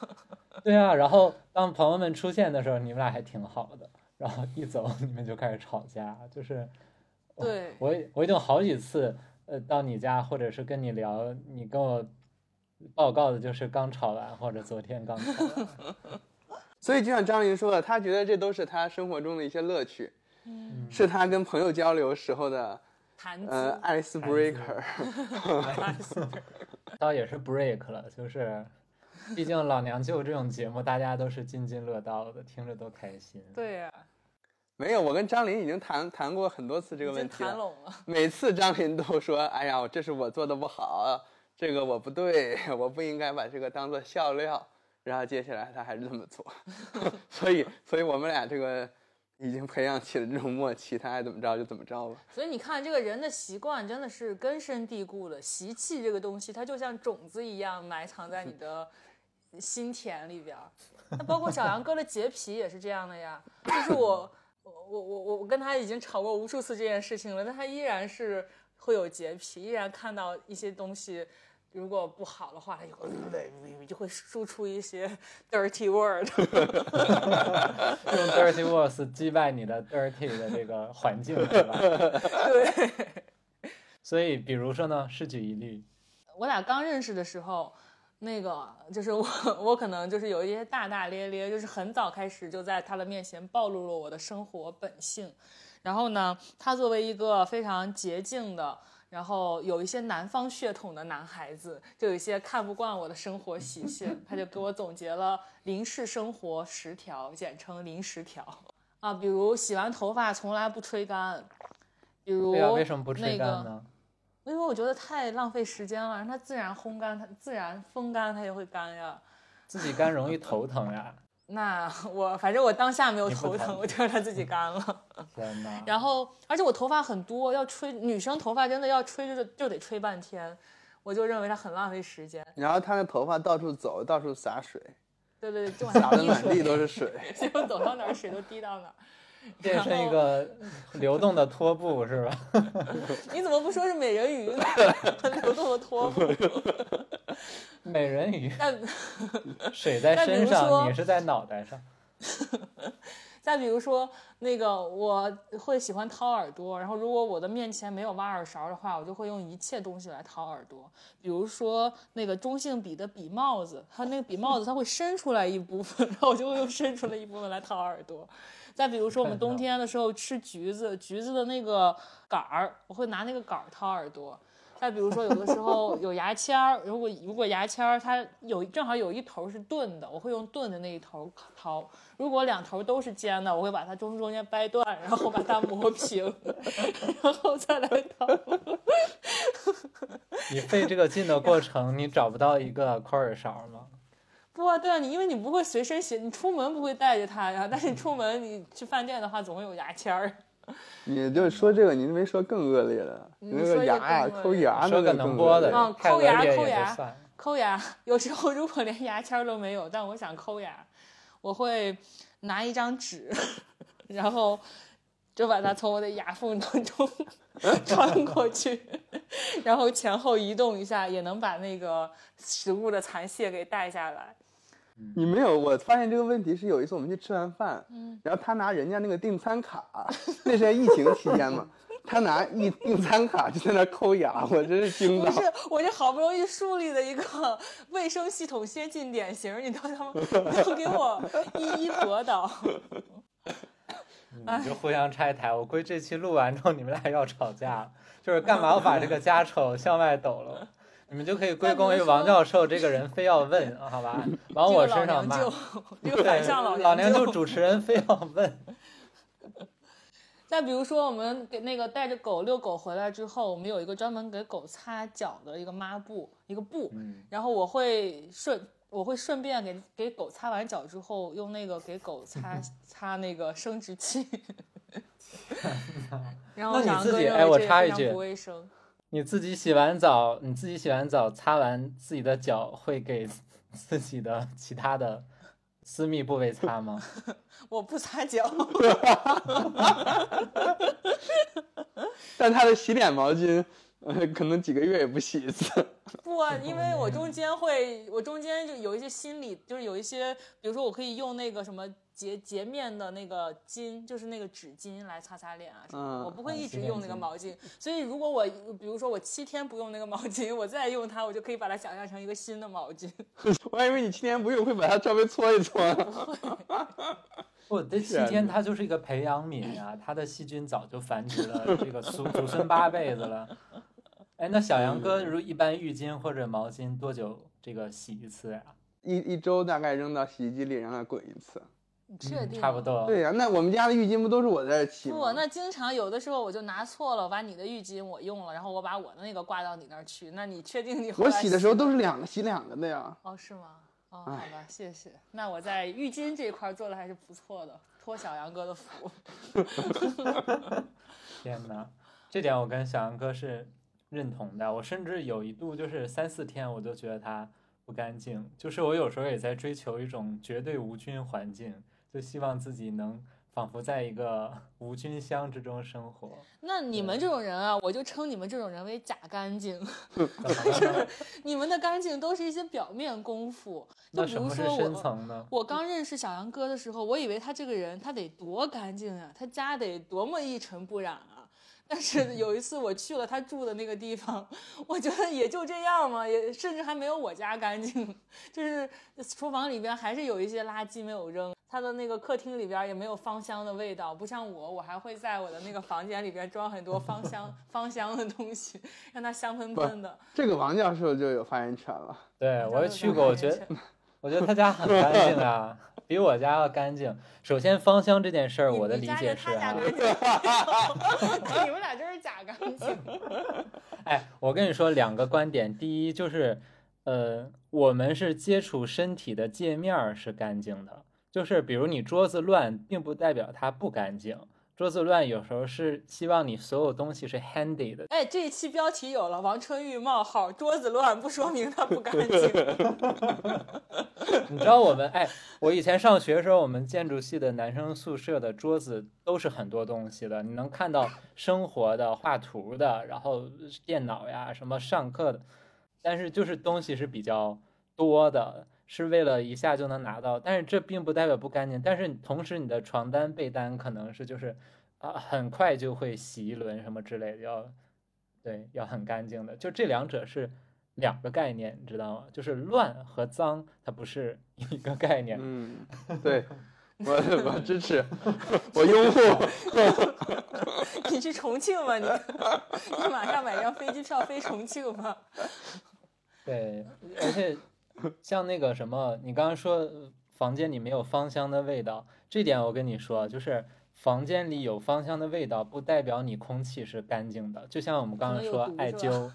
对啊，然后当朋友们出现的时候，你们俩还挺好的，然后一走你们就开始吵架，就是对我我已经好几次呃到你家或者是跟你聊，你跟我报告的就是刚吵完或者昨天刚吵完，所以就像张琳说的，他觉得这都是他生活中的一些乐趣，嗯，是他跟朋友交流时候的谈呃。icebreaker。(laughs) 倒也是 break 了，就是毕竟老娘舅这种节目大家都是津津乐道的，听着都开心。对呀、没有，我跟张琳已经谈谈过很多次这个问题了。谈拢了。每次张琳都说：“哎呀，这是我做的不好，这个我不对，(laughs) 我不应该把这个当做笑料。”然后接下来他还是这么做，(laughs) 所以，所以我们俩这个已经培养起了这种默契，他爱怎么着就怎么着吧。所以你看，这个人的习惯真的是根深蒂固的。习气这个东西，它就像种子一样埋藏在你的心田里边。那包括小杨哥的洁癖也是这样的呀。就是我，我我我我跟他已经吵过无数次这件事情了，但他依然是会有洁癖，依然看到一些东西。如果不好的话，他就会就会输出一些 (laughs) dirty word。(laughs) 用 (laughs) dirty words 击败你的 dirty 的这个环境，对吧？对。所以，比如说呢，是举一例，我俩刚认识的时候，那个就是我，我可能就是有一些大大咧咧，就是很早开始就在他的面前暴露了我的生活本性。然后呢，他作为一个非常洁净的，然后有一些南方血统的男孩子，就有一些看不惯我的生活习性，他就给我总结了林氏生活十条，简称林十条啊，比如洗完头发从来不吹干，比如对啊，为什么不吹那个干呢？因为我觉得太浪费时间了，让它自然烘干，它自然风干，它也会干呀。自己干容易头疼呀！那 (laughs) 我反正我当下没有头疼，我就让它自己干了。(laughs) 天哪！(laughs) 然后，而且我头发很多，要吹女生头发真的要吹就就得吹半天，我就认为它很浪费时间。然后他的头发到处走，到处洒水，对对对，就洒的满地，都是水。结果走到哪儿水都滴到哪儿。(laughs) 变成一个流动的拖布是吧？(laughs) 你怎么不说是美人鱼呢？(laughs) 流动的拖布。美人鱼，但水在身上，你是在脑袋上。再比如说，那个我会喜欢掏耳朵，然后如果我的面前没有挖耳勺的话，我就会用一切东西来掏耳朵。比如说那个中性笔的笔帽子，它那个笔帽子它会伸出来一部分，然后我就会用伸出来一部分来掏耳朵。再比如说我们冬天的时候吃橘子，橘子的那个杆儿，我会拿那个杆儿掏耳朵。再比如说，有的时候有牙签儿，如果如果牙签儿它有正好有一头是钝的，我会用钝的那一头掏；如果两头都是尖的，我会把它中中间掰断，然后把它磨平，然后再来掏。你费这个劲的过程，你找不到一个抠耳勺吗？不啊，对啊，你因为你不会随身携，你出门不会带着它呀，但是你出门你去饭店的话，总会有牙签儿。(laughs) 你就说这个，你没说更恶劣的，你那个个牙呀，抠牙那个更恶能播的劣，嗯，抠牙抠牙。抠牙，(laughs) 有时候如果连牙签儿都没有，但我想抠牙，我会拿一张纸，然后就把它从我的牙缝当中 (laughs) 穿过去，然后前后移动一下，也能把那个食物的残屑给带下来。你没有，我发现这个问题是有一次我们去吃完饭，嗯然后他拿人家那个订餐卡，那是在疫情期间嘛，(laughs) 他拿一订餐卡就在那抠牙，我真是惊到。不是，我这好不容易树立的一个 (laughs) 卫生系统先进典型，你都他妈都给我一一驳倒。(laughs) 你就互相拆台。我估计这期录完之后，你们俩要吵架了，就是干嘛要把这个家丑向外抖了？你们就可以归功于王教授这个人非要问，(laughs) 好吧？往我身上骂。这个反向老老娘就主持人非要问。(laughs) 再比如说，我们给那个带着狗遛狗回来之后，我们有一个专门给狗擦脚的一个抹布，一个布，然后我会顺我会顺便给给狗擦完脚之后，用那个给狗擦 (laughs) 擦那个生殖器。然后那你自己哎，我插一句，不卫生。你自己洗完澡，你自己洗完澡擦完自己的脚，会给 (laughs) 自己的其他的私密部位擦吗？(laughs) 我不擦脚，(laughs) 但他的洗脸毛巾，呃，(laughs) 可能几个月也不洗一次。(laughs) 不啊，因为我中间会，我中间就有一些心理，就是有一些，比如说我可以用那个什么洁洁面的那个巾，就是那个纸巾来擦擦脸啊什么。我不会一直用那个毛巾，所以如果我，比如说我七天不用那个毛巾，我再用它，我就可以把它想象成一个新的毛巾。(laughs) 我还以为你七天不用会把它稍微搓一搓。不，这期间它就是一个培养皿啊，它的细菌早就繁殖了这个祖祖孙八辈子了。哎，那小杨哥，如一般浴巾或者毛巾多久这个洗一次呀？一一周大概扔到洗衣机里让它滚一次。你确定？差不多。对呀，那我们家的浴巾不都是我在洗吗？不，那经常有的时候我就拿错了，我把你的浴巾我用了，然后我把我的那个挂到你那儿去。那你确定你？我洗的时候都是两个洗两个的呀。哦，是吗？哦，好吧，谢谢。那我在浴巾这块做的还是不错的，托小杨哥的福。(laughs) 天哪，这点我跟小杨哥是认同的。我甚至有一度就是三四天，我都觉得它不干净。就是我有时候也在追求一种绝对无菌环境，就希望自己能。仿佛在一个 (laughs) 无菌箱之中生活。那你们这种人啊，我就称你们这种人为假干净。(laughs) 就是你们的干净都是一些表面功夫。就比如说我，我刚认识小杨哥的时候，我以为他这个人他得多干净呀，他家得多么一尘不染啊。但是有一次我去了他住的那个地方，我觉得也就这样嘛，也甚至还没有我家干净。就是厨房里边还是有一些垃圾没有扔。他的那个客厅里边也没有芳香的味道，不像我，我还会在我的那个房间里边装很多芳香 (laughs) 芳香的东西，让它香喷喷的。这个王教授就有发言权了。对我也去过，我觉得我觉得他家很干净啊，比我家要干净。首先芳香这件事儿，我的理解是啊，(laughs) 你们俩就是假干净。(laughs) 哎，我跟你说两个观点，第一就是，呃，我们是接触身体的界面是干净的。就是比如你桌子乱，并不代表它不干净。桌子乱有时候是希望你所有东西是 handy 的。哎，这一期标题有了，王春玉冒号桌子乱不说明它不干净。(laughs) 你知道我们哎，我以前上学的时候，我们建筑系的男生宿舍的桌子都是很多东西的，你能看到生活的、画图的，然后电脑呀什么上课的，但是就是东西是比较多的。是为了一下就能拿到，但是这并不代表不干净。但是同时，你的床单、被单可能是就是啊，很快就会洗一轮什么之类的，要对要很干净的。就这两者是两个概念，你知道吗？就是乱和脏，它不是一个概念。嗯，对我我支持，(laughs) 我拥护。(laughs) 你去重庆吗？你你马上买张飞机票飞重庆吗？(laughs) 对，而且。像那个什么，你刚刚说房间里没有芳香的味道，这点我跟你说，就是房间里有芳香的味道，不代表你空气是干净的。就像我们刚刚说艾灸，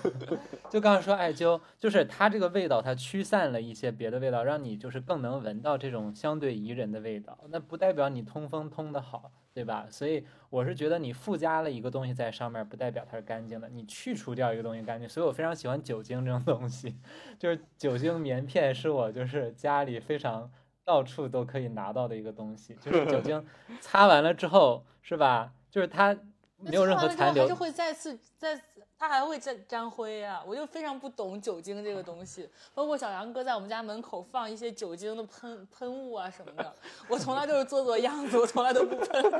(laughs) 就刚刚说艾灸，就是它这个味道，它驱散了一些别的味道，让你就是更能闻到这种相对宜人的味道。那不代表你通风通的好。对吧？所以我是觉得你附加了一个东西在上面，不代表它是干净的。你去除掉一个东西干净，所以我非常喜欢酒精这种东西，(laughs) 就是酒精棉片是我就是家里非常到处都可以拿到的一个东西，就是酒精擦完了之后，是吧？就是它没有任何残留，还是会再次再。它还会沾沾灰呀，我就非常不懂酒精这个东西。包括小杨哥在我们家门口放一些酒精的喷喷雾啊什么的，我从来都是做做样子，我从来都不喷。(laughs)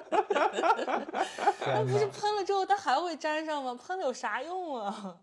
那不是喷了之后它还会粘上吗？喷了有啥用啊？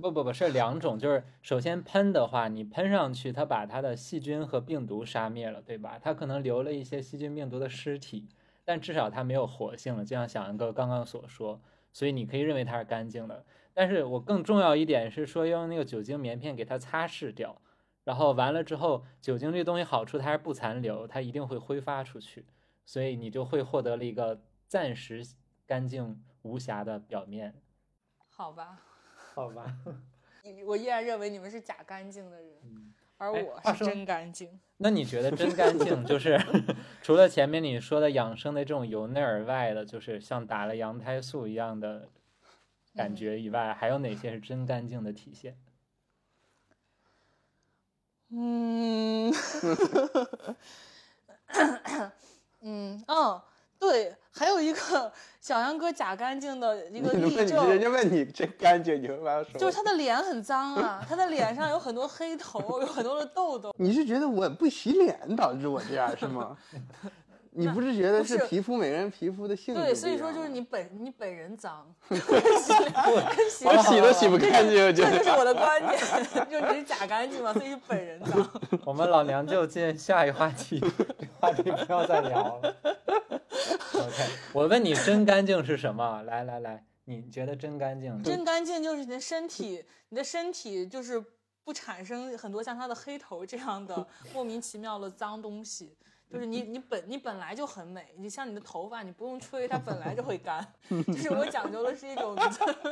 不不不是两种，就是首先喷的话，你喷上去，它把它的细菌和病毒杀灭了，对吧？它可能留了一些细菌病毒的尸体。但至少它没有活性了，就像小杨哥刚刚所说，所以你可以认为它是干净的。但是我更重要一点是说，要用那个酒精棉片给它擦拭掉，然后完了之后，酒精这东西好处它是不残留，它一定会挥发出去，所以你就会获得了一个暂时干净无瑕的表面。好吧，好吧，(laughs) 我依然认为你们是假干净的人，而哎我是真干净。那你觉得真干净就是 (laughs) 除了前面你说的养生的这种由内而外的，就是像打了羊胎素一样的感觉以外，还有哪些是真干净的体现？嗯，(laughs) 嗯嗯，对，还有一个 (laughs) 小杨哥假干净的一个例证，人家问你真干净，你会把它说。就是他的脸很脏啊，(laughs) 他的脸上有很多黑头，有很多的痘痘。你是觉得我不洗脸导致我这样是吗？(laughs) 你不是觉得是是皮肤每个人皮肤的性质对，所以说就是你本你本人脏，跟 (laughs) 洗跟洗我 (laughs) 洗都洗不干净，我觉得。这就是我的观点，就你是假干净嘛，所以是本人脏。(laughs) 我们老娘就进下一话题，这话题不要再聊了。OK，我问你真干净是什么？来来来，你觉得真干净？真干净就是你的身体，你的身体就是不产生很多像它的黑头这样的莫名其妙的脏东西。就是你，你本你本来就很美，你像你的头发，你不用吹，它本来就会干。(laughs) 就是我讲究的是一种，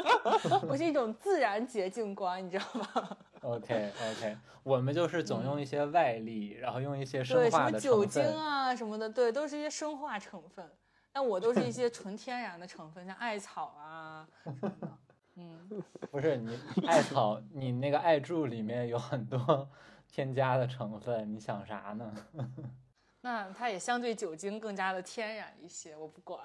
(laughs) 我是一种自然洁净观，你知道吗？OK OK，我们就是总用一些外力，然后用一些生对，什么酒精。啊什么的，对，都是一些生化成分。但我都是一些纯天然的成分，像艾草啊什么的。嗯，(laughs) 不是你艾草，你那个艾柱里面有很多添加的成分，你想啥呢？那它也相对酒精更加的天然一些，我不管。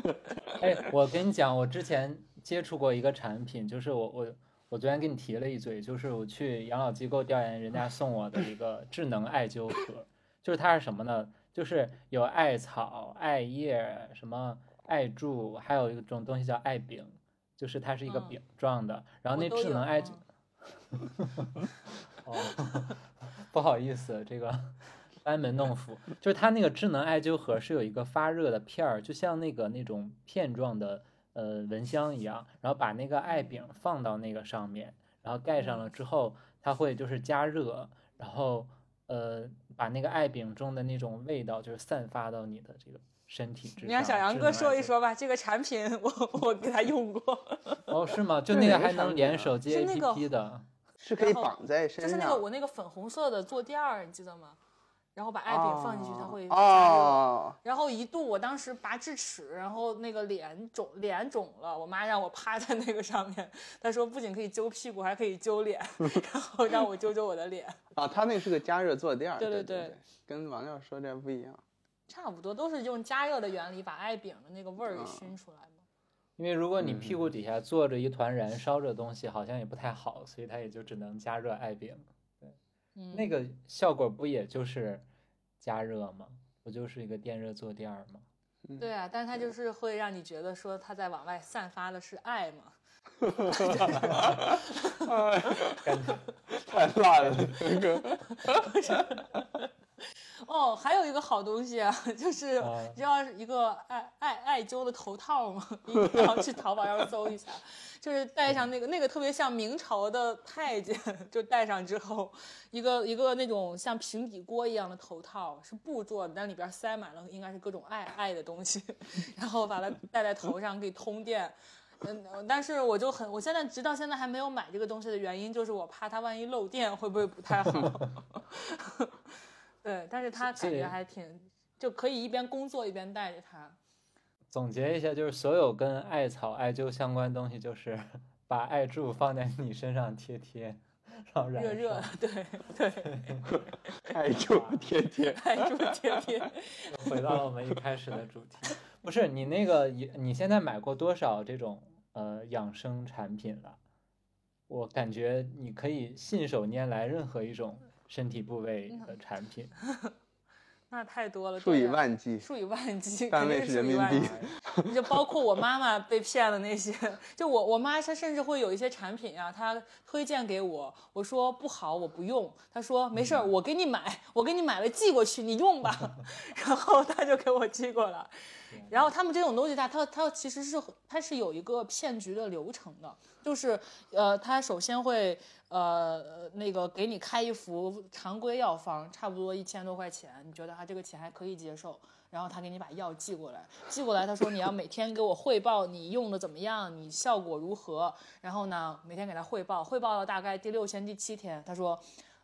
(laughs) 哎，我跟你讲，我之前接触过一个产品，就是我我我昨天跟你提了一嘴，就是我去养老机构调研，人家送我的一个智能艾灸盒，就是它是什么呢？就是有艾草、艾叶、什么艾柱，还有一种东西叫艾饼，就是它是一个嗯饼状的，然后那智能艾灸 (laughs) 哦，(laughs) 不好意思，这个班门弄斧，(laughs) 就是它那个智能艾灸盒是有一个发热的片儿，就像那个那种片状的呃蚊香一样，然后把那个艾饼放到那个上面，然后盖上了之后，它会就是加热，然后呃把那个艾饼中的那种味道就是散发到你的这个身体之上。你让小杨哥说一说吧，这个产品我我给他用过，哦，是吗？(laughs) 就那个还能连手机是那个 APP 的。是可以绑在身上。就是那个我那个粉红色的坐垫儿，你记得吗？然后把艾饼放进去，它会加热。哦，然后一度我当时拔智齿，然后那个脸肿，脸肿了，我妈让我趴在那个上面，她说不仅可以揪屁股，还可以揪脸，(laughs) 然后让我揪揪我的脸，啊，(laughs) 它那是个加热坐垫儿，对对对对对，跟王亮说这不一样。差不多都是用加热的原理把艾饼的那个味儿给嗯熏出来嘛。因为如果你嗯屁股底下坐着一团燃烧着的东西，好像也不太好，所以它也就只能加热艾饼。嗯，那个效果不也就是加热吗？不就是一个电热坐垫儿吗？对啊，但是它就是会让你觉得说它在往外散发的是爱嘛。(laughs) 感觉太烂了，这个。(laughs) 哦，还有一个好东西啊，(laughs) 就是啊你知道一个艾艾艾灸的头套吗？(laughs) 一定要去淘宝上搜一下，就是戴上那个那个特别像明朝的太监，(laughs) 就戴上之后，一个一个那种像平底锅一样的头套，是布做的，但里边塞满了应该是各种艾艾的东西，然后把它戴在头上可以通电。嗯，但是我就很，我现在直到现在还没有买这个东西的原因，就是我怕它万一漏电会不会不太好。对，但是他感觉还挺，就可以一边工作一边带着他。总结一下，就是所有跟艾草、艾灸相关的东西，就是 (laughs) 把艾柱放在你身上贴贴，然后热热对对，(laughs) 艾柱贴贴。艾柱贴贴。(laughs) 回到了我们一开始的主题。不是你那个，你你现在买过多少这种呃养生产品了？我感觉你可以信手拈来任何一种身体部位的产品。(laughs) 那太多了，数以万计，数以万计，(laughs) 单位肯定数以是人民币万计。就包括我妈妈被骗的那些，就我我妈她甚至会有一些产品啊，她推荐给我，我说不好，我不用，她说没事儿，我给你买，我给你买了寄过去，你用吧，(laughs) 然后她就给我寄过来，然后他们这种东西它它它其实是它是有一个骗局的流程的，就是呃，他首先会呃那个给你开一副常规药方，差不多一千多块钱，你觉得他这个钱还可以接受，然后他给你把药寄过来，寄过来他说你要每天给我汇报你用的怎么样，你效果如何，然后呢每天给他汇报，汇报到大概第六天第七天，他说。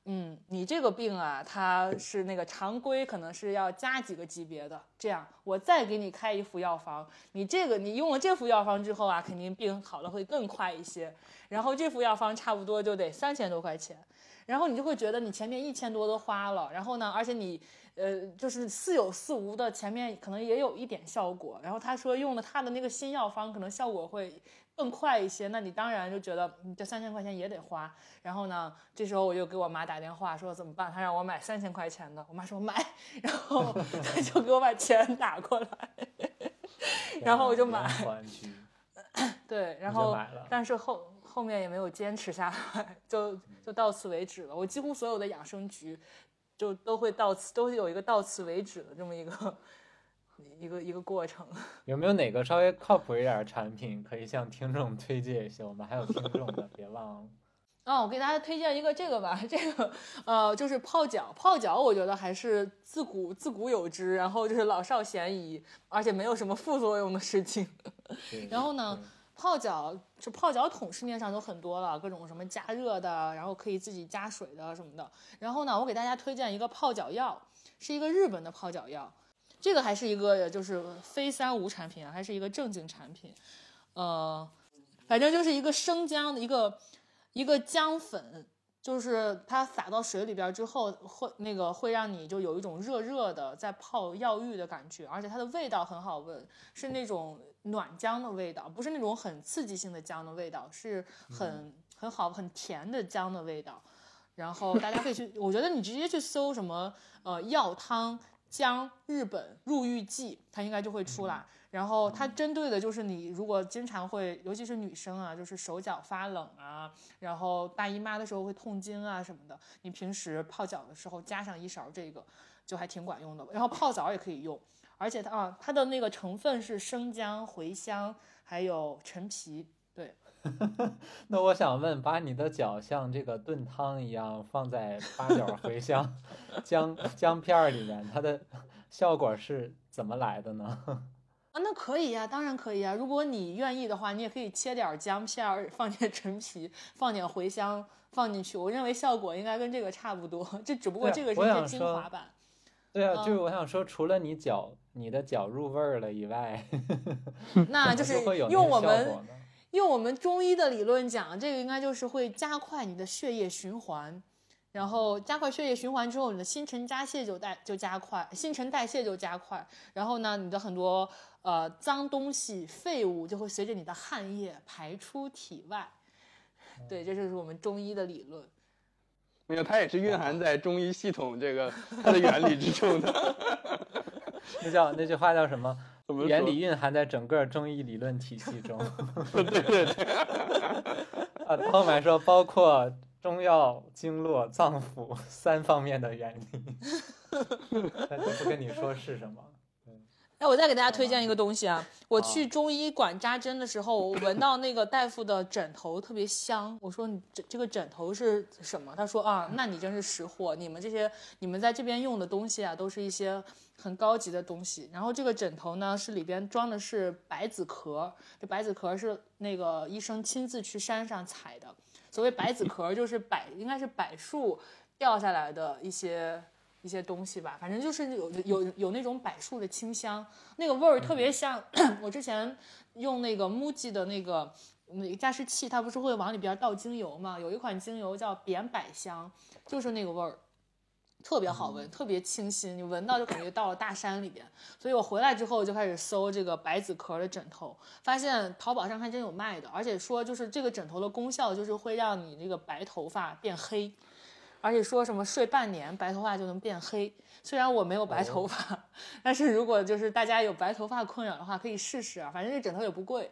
嗯，你这个病啊，它是那个常规，可能是要加几个级别的。这样，我再给你开一副药方，你这个你用了这副药方之后啊，肯定病好了会更快一些。然后这副药方差不多就得三千多块钱，然后你就会觉得你前面一千多都花了，然后呢，而且你呃就是似有似无的，前面可能也有一点效果。然后他说用了他的那个新药方，可能效果会。更快一些，那你当然就觉得你这三千块钱也得花。然后呢，这时候我就给我妈打电话说怎么办？她让我买三千块钱的。我妈说买，(laughs) 然后她就给我把钱打过来，(laughs) 然后我就买。(laughs) 对，然后但是后后面也没有坚持下来，就就到此为止了。我几乎所有的养生局就都会到此，都有一个到此为止的这么一个。一个一个过程，(laughs) 有没有哪个稍微靠谱一点的产品可以向听众推荐一下？我们还有听众的，别忘了。(laughs) 哦，我给大家推荐一个这个吧，这个呃就是泡脚，泡脚我觉得还是自古自古有之，然后就是老少咸宜，而且没有什么副作用的事情。(laughs) 然后呢，泡脚就泡脚桶市面上都很多了，各种什么加热的，然后可以自己加水的什么的。然后呢，我给大家推荐一个泡脚药，是一个日本的泡脚药。这个还是一个就是非三无产品啊，还是一个正经产品，呃，反正就是一个生姜的一个一个姜粉，就是它撒到水里边之后会那个会让你就有一种热热的在泡药浴的感觉，而且它的味道很好闻，是那种暖姜的味道，不是那种很刺激性的姜的味道，是很很好很甜的姜的味道。然后大家可以去，我觉得你直接去搜什么呃药汤。姜日本入浴剂，它应该就会出来。然后它针对的就是你，如果经常会，尤其是女生啊，就是手脚发冷啊，然后大姨妈的时候会痛经啊什么的，你平时泡脚的时候加上一勺这个，就还挺管用的。然后泡澡也可以用，而且它啊，它的那个成分是生姜、茴香还有陈皮。对。(laughs) 那我想问，把你的脚像这个炖汤一样放在八角、茴香、(laughs) 姜姜片里面，它的效果是怎么来的呢？(laughs) 啊，那可以呀，当然可以啊。如果你愿意的话，你也可以切点姜片儿，放点陈皮，放点茴香放进去。我认为效果应该跟这个差不多，这只不过这个是精华版。对啊，就是我想说，除了你脚你的脚入味儿了以外，那就是用我们。用我们中医的理论讲，这个应该就是会加快你的血液循环，然后加快血液循环之后，你的新陈代谢就代就加快，新陈代谢就加快，然后呢，你的很多呃脏东西、废物就会随着你的汗液排出体外。对，这就是我们中医的理论。没有，它也是蕴含在中医系统这个它的原理之中的。(laughs) 那叫那句话叫什么？原理蕴含在整个中医理论体系中。对 (laughs) 对对。(laughs) 啊，后面说包括中药、经络、脏腑三方面的原理。(laughs) 但不跟你说是什么。哎，我再给大家推荐一个东西啊！我去中医馆扎针的时候，我闻到那个大夫的枕头特别香。我说你这这个枕头是什么？他说啊，那你真是识货。你们这些你们在这边用的东西啊，都是一些很高级的东西。然后这个枕头呢，是里边装的是百子壳，这百子壳是那个医生亲自去山上采的。所谓百子壳，就是柏，应该是柏树掉下来的一些。一些东西吧，反正就是有有有那种柏树的清香，那个味儿特别像 (clears throat) 我之前用那个 MUJI 的那个那个加湿器，它不是会往里边倒精油嘛？有一款精油叫扁柏香，就是那个味儿，特别好闻，特别清新，你闻到就感觉到了大山里边。所以我回来之后就开始搜这个百子壳的枕头，发现淘宝上还真有卖的，而且说就是这个枕头的功效就是会让你这个白头发变黑。而且说什么睡半年白头发就能变黑，虽然我没有白头发，(laughs) 但是如果就是大家有白头发困扰的话，可以试试啊。反正这枕头也不贵，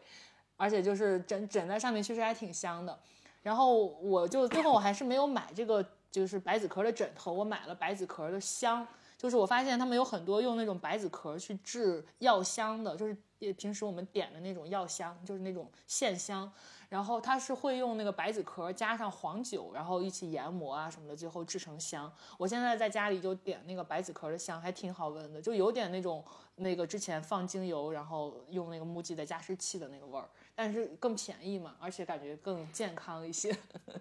而且就是枕枕在上面确实还挺香的。然后我就最后我还是没有买这个就是白子壳的枕头，我买了白子壳的香，就是我发现他们有很多用那种白子壳去制药香的，就是平时我们点的那种药香，就是那种线香。然后它是会用那个白子壳加上黄酒，然后一起研磨啊什么的，最后制成香。我现在在家里就点那个白子壳的香，还挺好闻的，就有点那种那个之前放精油，然后用那个木吉的加湿器的那个味儿，但是更便宜嘛，而且感觉更健康一些。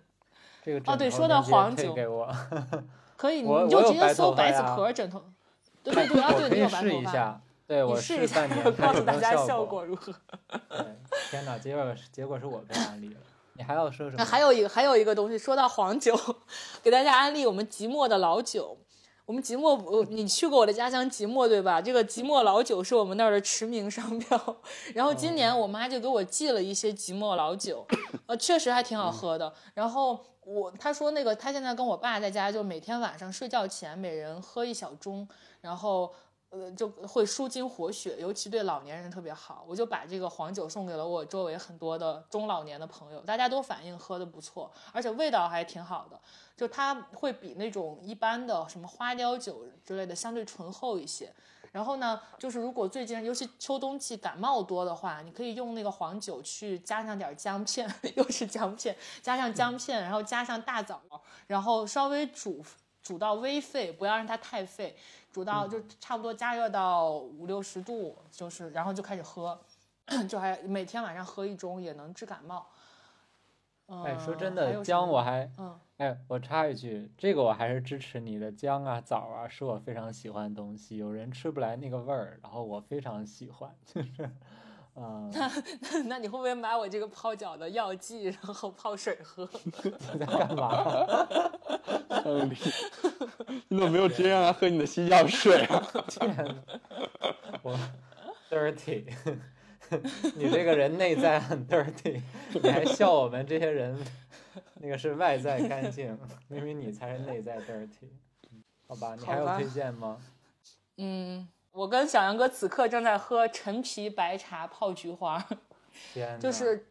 (laughs) 这个哦，对，说到黄酒，推给我，可以，(laughs) 你就直接搜白子呀壳枕头。对对对，啊对，你有白头发。对，我试一下告诉大家效效果如何。对，天哪，结果结果是我被安利了。你还要说什么？还有一个还有一个东西，说到黄酒，(laughs) 给大家安利我们即墨的老酒。我们即墨，我你去过我的家乡即墨对吧？这个即墨老酒是我们那儿的驰名商标。然后今年我妈就给我寄了一些即墨老酒，呃，确实还挺好喝的。然后我她说那个她现在跟我爸在家，就每天晚上睡觉前每人喝一小盅，然后。呃，就会舒筋活血，尤其对老年人特别好。我就把这个黄酒送给了我周围很多的中老年的朋友，大家都反映喝的不错，而且味道还挺好的。就它会比那种一般的什么花雕酒之类的相对醇厚一些。然后呢，就是如果最近尤其秋冬季感冒多的话，你可以用那个黄酒去加上点姜片，(laughs) 又是姜片，加上姜片，然后加上大枣，然后稍微煮煮到微沸，不要让它太沸。煮到就差不多加热到五六十度，就是然后就开始喝，(clears throat) 就还每天晚上喝一盅也能治感冒。嗯、哎，说真的，姜我还，嗯，哎，我插一句，这个我还是支持你的。姜啊、枣啊，是我非常喜欢的东西。有人吃不来那个味儿，然后我非常喜欢，就是，嗯，(laughs) (laughs) 那你会不会买我这个泡脚的药剂，然后泡水喝？(laughs) 你在干嘛？上帝，你怎么没有直接让他喝你的洗脚水啊？天呐，我 dirty，你这个人内在很 dirty，你还笑我们这些人，那个是外在干净，明明你才是内在 dirty。好吧，你还有推荐吗？嗯，我跟小杨哥此刻正在喝陈皮白茶泡菊花。(laughs) 就是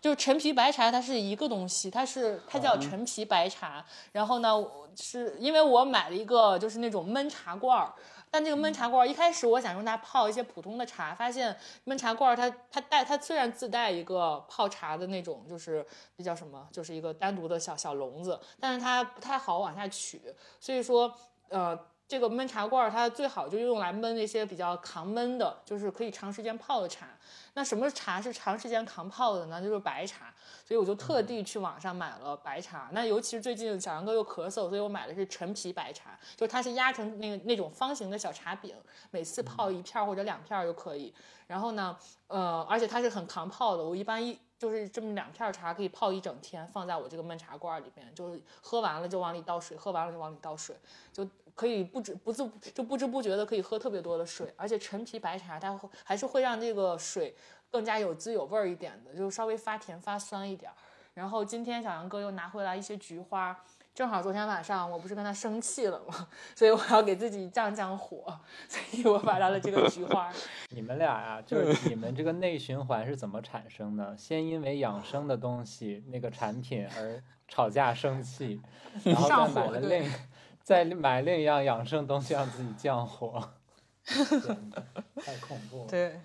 就陈皮白茶，它是一个东西，它是它叫陈皮白茶。然后呢，我是因为我买了一个就是那种闷茶罐儿，但这个闷茶罐儿一开始我想用它泡一些普通的茶，发现闷茶罐儿它它带它虽然自带一个泡茶的那种，就是那叫什么，就是一个单独的小小笼子，但是它不太好往下取，所以说呃。这个闷茶罐儿它最好就用来闷那些比较扛闷的，就是可以长时间泡的茶。那什么茶是长时间扛泡的呢？就是白茶，所以我就特地去网上买了白茶。那尤其是最近小杨哥又咳嗽，所以我买的是陈皮白茶，就是它是压成那个那种方形的小茶饼，每次泡一片儿或者两片儿就可以。然后呢，呃，而且它是很扛泡的，我一般一就是这么两片茶可以泡一整天，放在我这个闷茶罐里面，就是喝完了就往里倒水，喝完了就往里倒水，就可以不知不自就不知不觉的可以喝特别多的水，而且陈皮白茶它会还是会让这个水更加有滋有味儿一点的，就稍微发甜发酸一点。然后今天小杨哥又拿回来一些菊花，正好昨天晚上我不是跟他生气了吗？所以我要给自己降降火，所以我买到了这个菊花。(laughs) 你们俩呀、就是 (laughs) 你们这个内循环是怎么产生的？先因为养生的东西那个产品而吵架生气，然后再上火对买了另 (laughs) 再买另一样养生东西让自己降火，太恐怖了。对，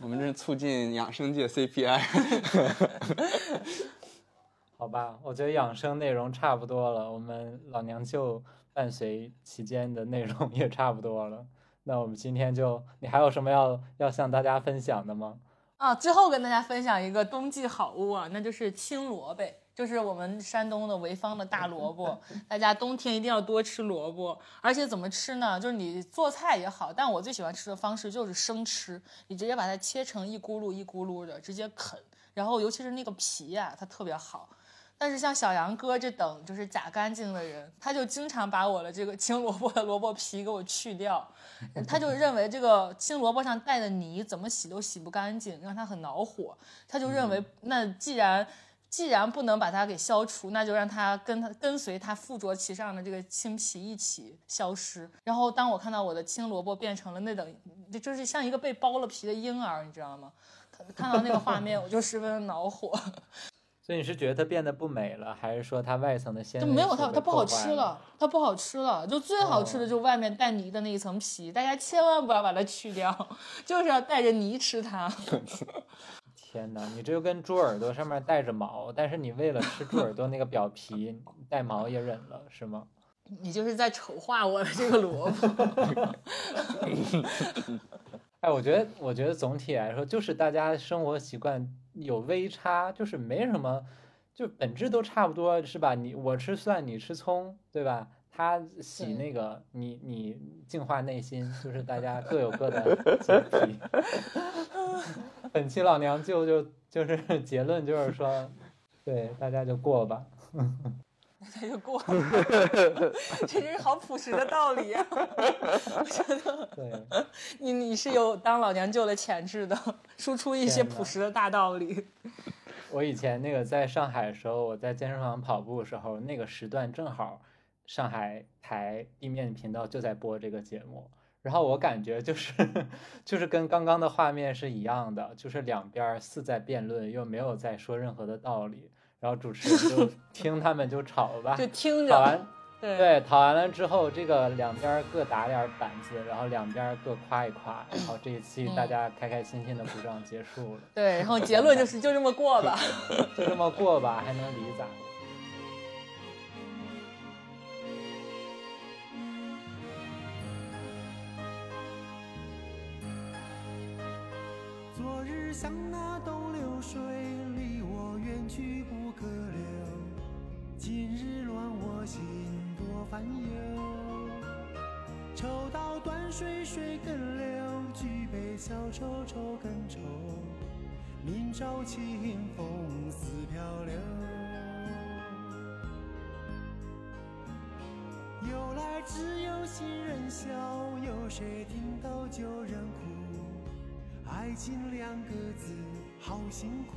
我们这是促进养生界 CPI。好吧，我觉得养生内容差不多了，我们老娘舅伴随期间的内容 (laughs) 也差不多了。那我们今天就，你还有什么要要向大家分享的吗？啊，最后跟大家分享一个冬季好物啊，那就是青萝卜，就是我们山东的潍坊的大萝卜。(laughs) 大家冬天一定要多吃萝卜，而且怎么吃呢？就是你做菜也好，但我最喜欢吃的方式就是生吃，你直接把它切成一咕噜一咕噜的，直接啃，然后尤其是那个皮呀、它特别好。但是像小杨哥这等就是假干净的人，他就经常把我的这个青萝卜的萝卜皮给我去掉，(laughs) 他就认为这个青萝卜上带的泥怎么洗都洗不干净，让他很恼火。他就认为，那既然既然不能把它给消除，那就让它跟它跟随它附着其上的这个青皮一起消失。然后当我看到我的青萝卜变成了那等，就是像一个被剥了皮的婴儿，你知道吗？看看到那个画面，我就十分的恼火。所以你是觉得它变得不美了，还是说它外层的纤维就没有它，它不好？吃了，它不好吃了。就最好吃的哦就是外面带泥的那一层皮，大家千万不要把它去掉，(laughs) 就是要带着泥吃它。(laughs) 天哪，你这就跟猪耳朵上面带着毛，但是你为了吃猪耳朵那个表皮 (laughs) 带毛也忍了，是吗？你就是在丑化我的这个萝卜。哎，我觉得，我觉得总体来说，就是大家生活习惯有微差，就是没什么，就本质都差不多，是吧？你我吃蒜，你吃葱，对吧？他洗那个，你你净化内心，就是大家各有各的洁癖。(laughs) 本期老娘舅就就是结论就是说，对大家就过吧。他就过了，(laughs) 这真是好朴实的道理啊！(laughs) 对，(laughs) 你你是有当老娘舅的潜质的，输出一些朴实的大道理。我以前那个在上海的时候，我在健身房跑步的时候，那个时段正好上海台地面频道就在播这个节目，然后我感觉就是就是跟刚刚的画面是一样的，就是两边似在辩论，又没有在说任何的道理，然后主持人就听他们就吵吧，(laughs) 就听吵完着，对对，讨完了之后，这个两边各打点板子，然后两边各夸一夸，然后这一期大嗯家开开心心的鼓掌结束了，对，然后结论就是就这么过吧。(laughs) 就这么过吧，还能离咋？昨日像那东流水，离我远去不可留。今日乱我心多烦忧。抽刀断水水更流，举杯消愁愁更愁。明朝清风似飘流。由来只有新人笑，有谁听到旧人哭？爱情两个字好辛苦，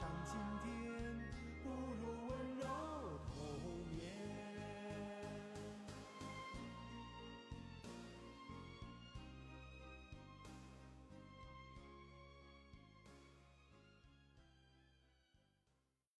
长见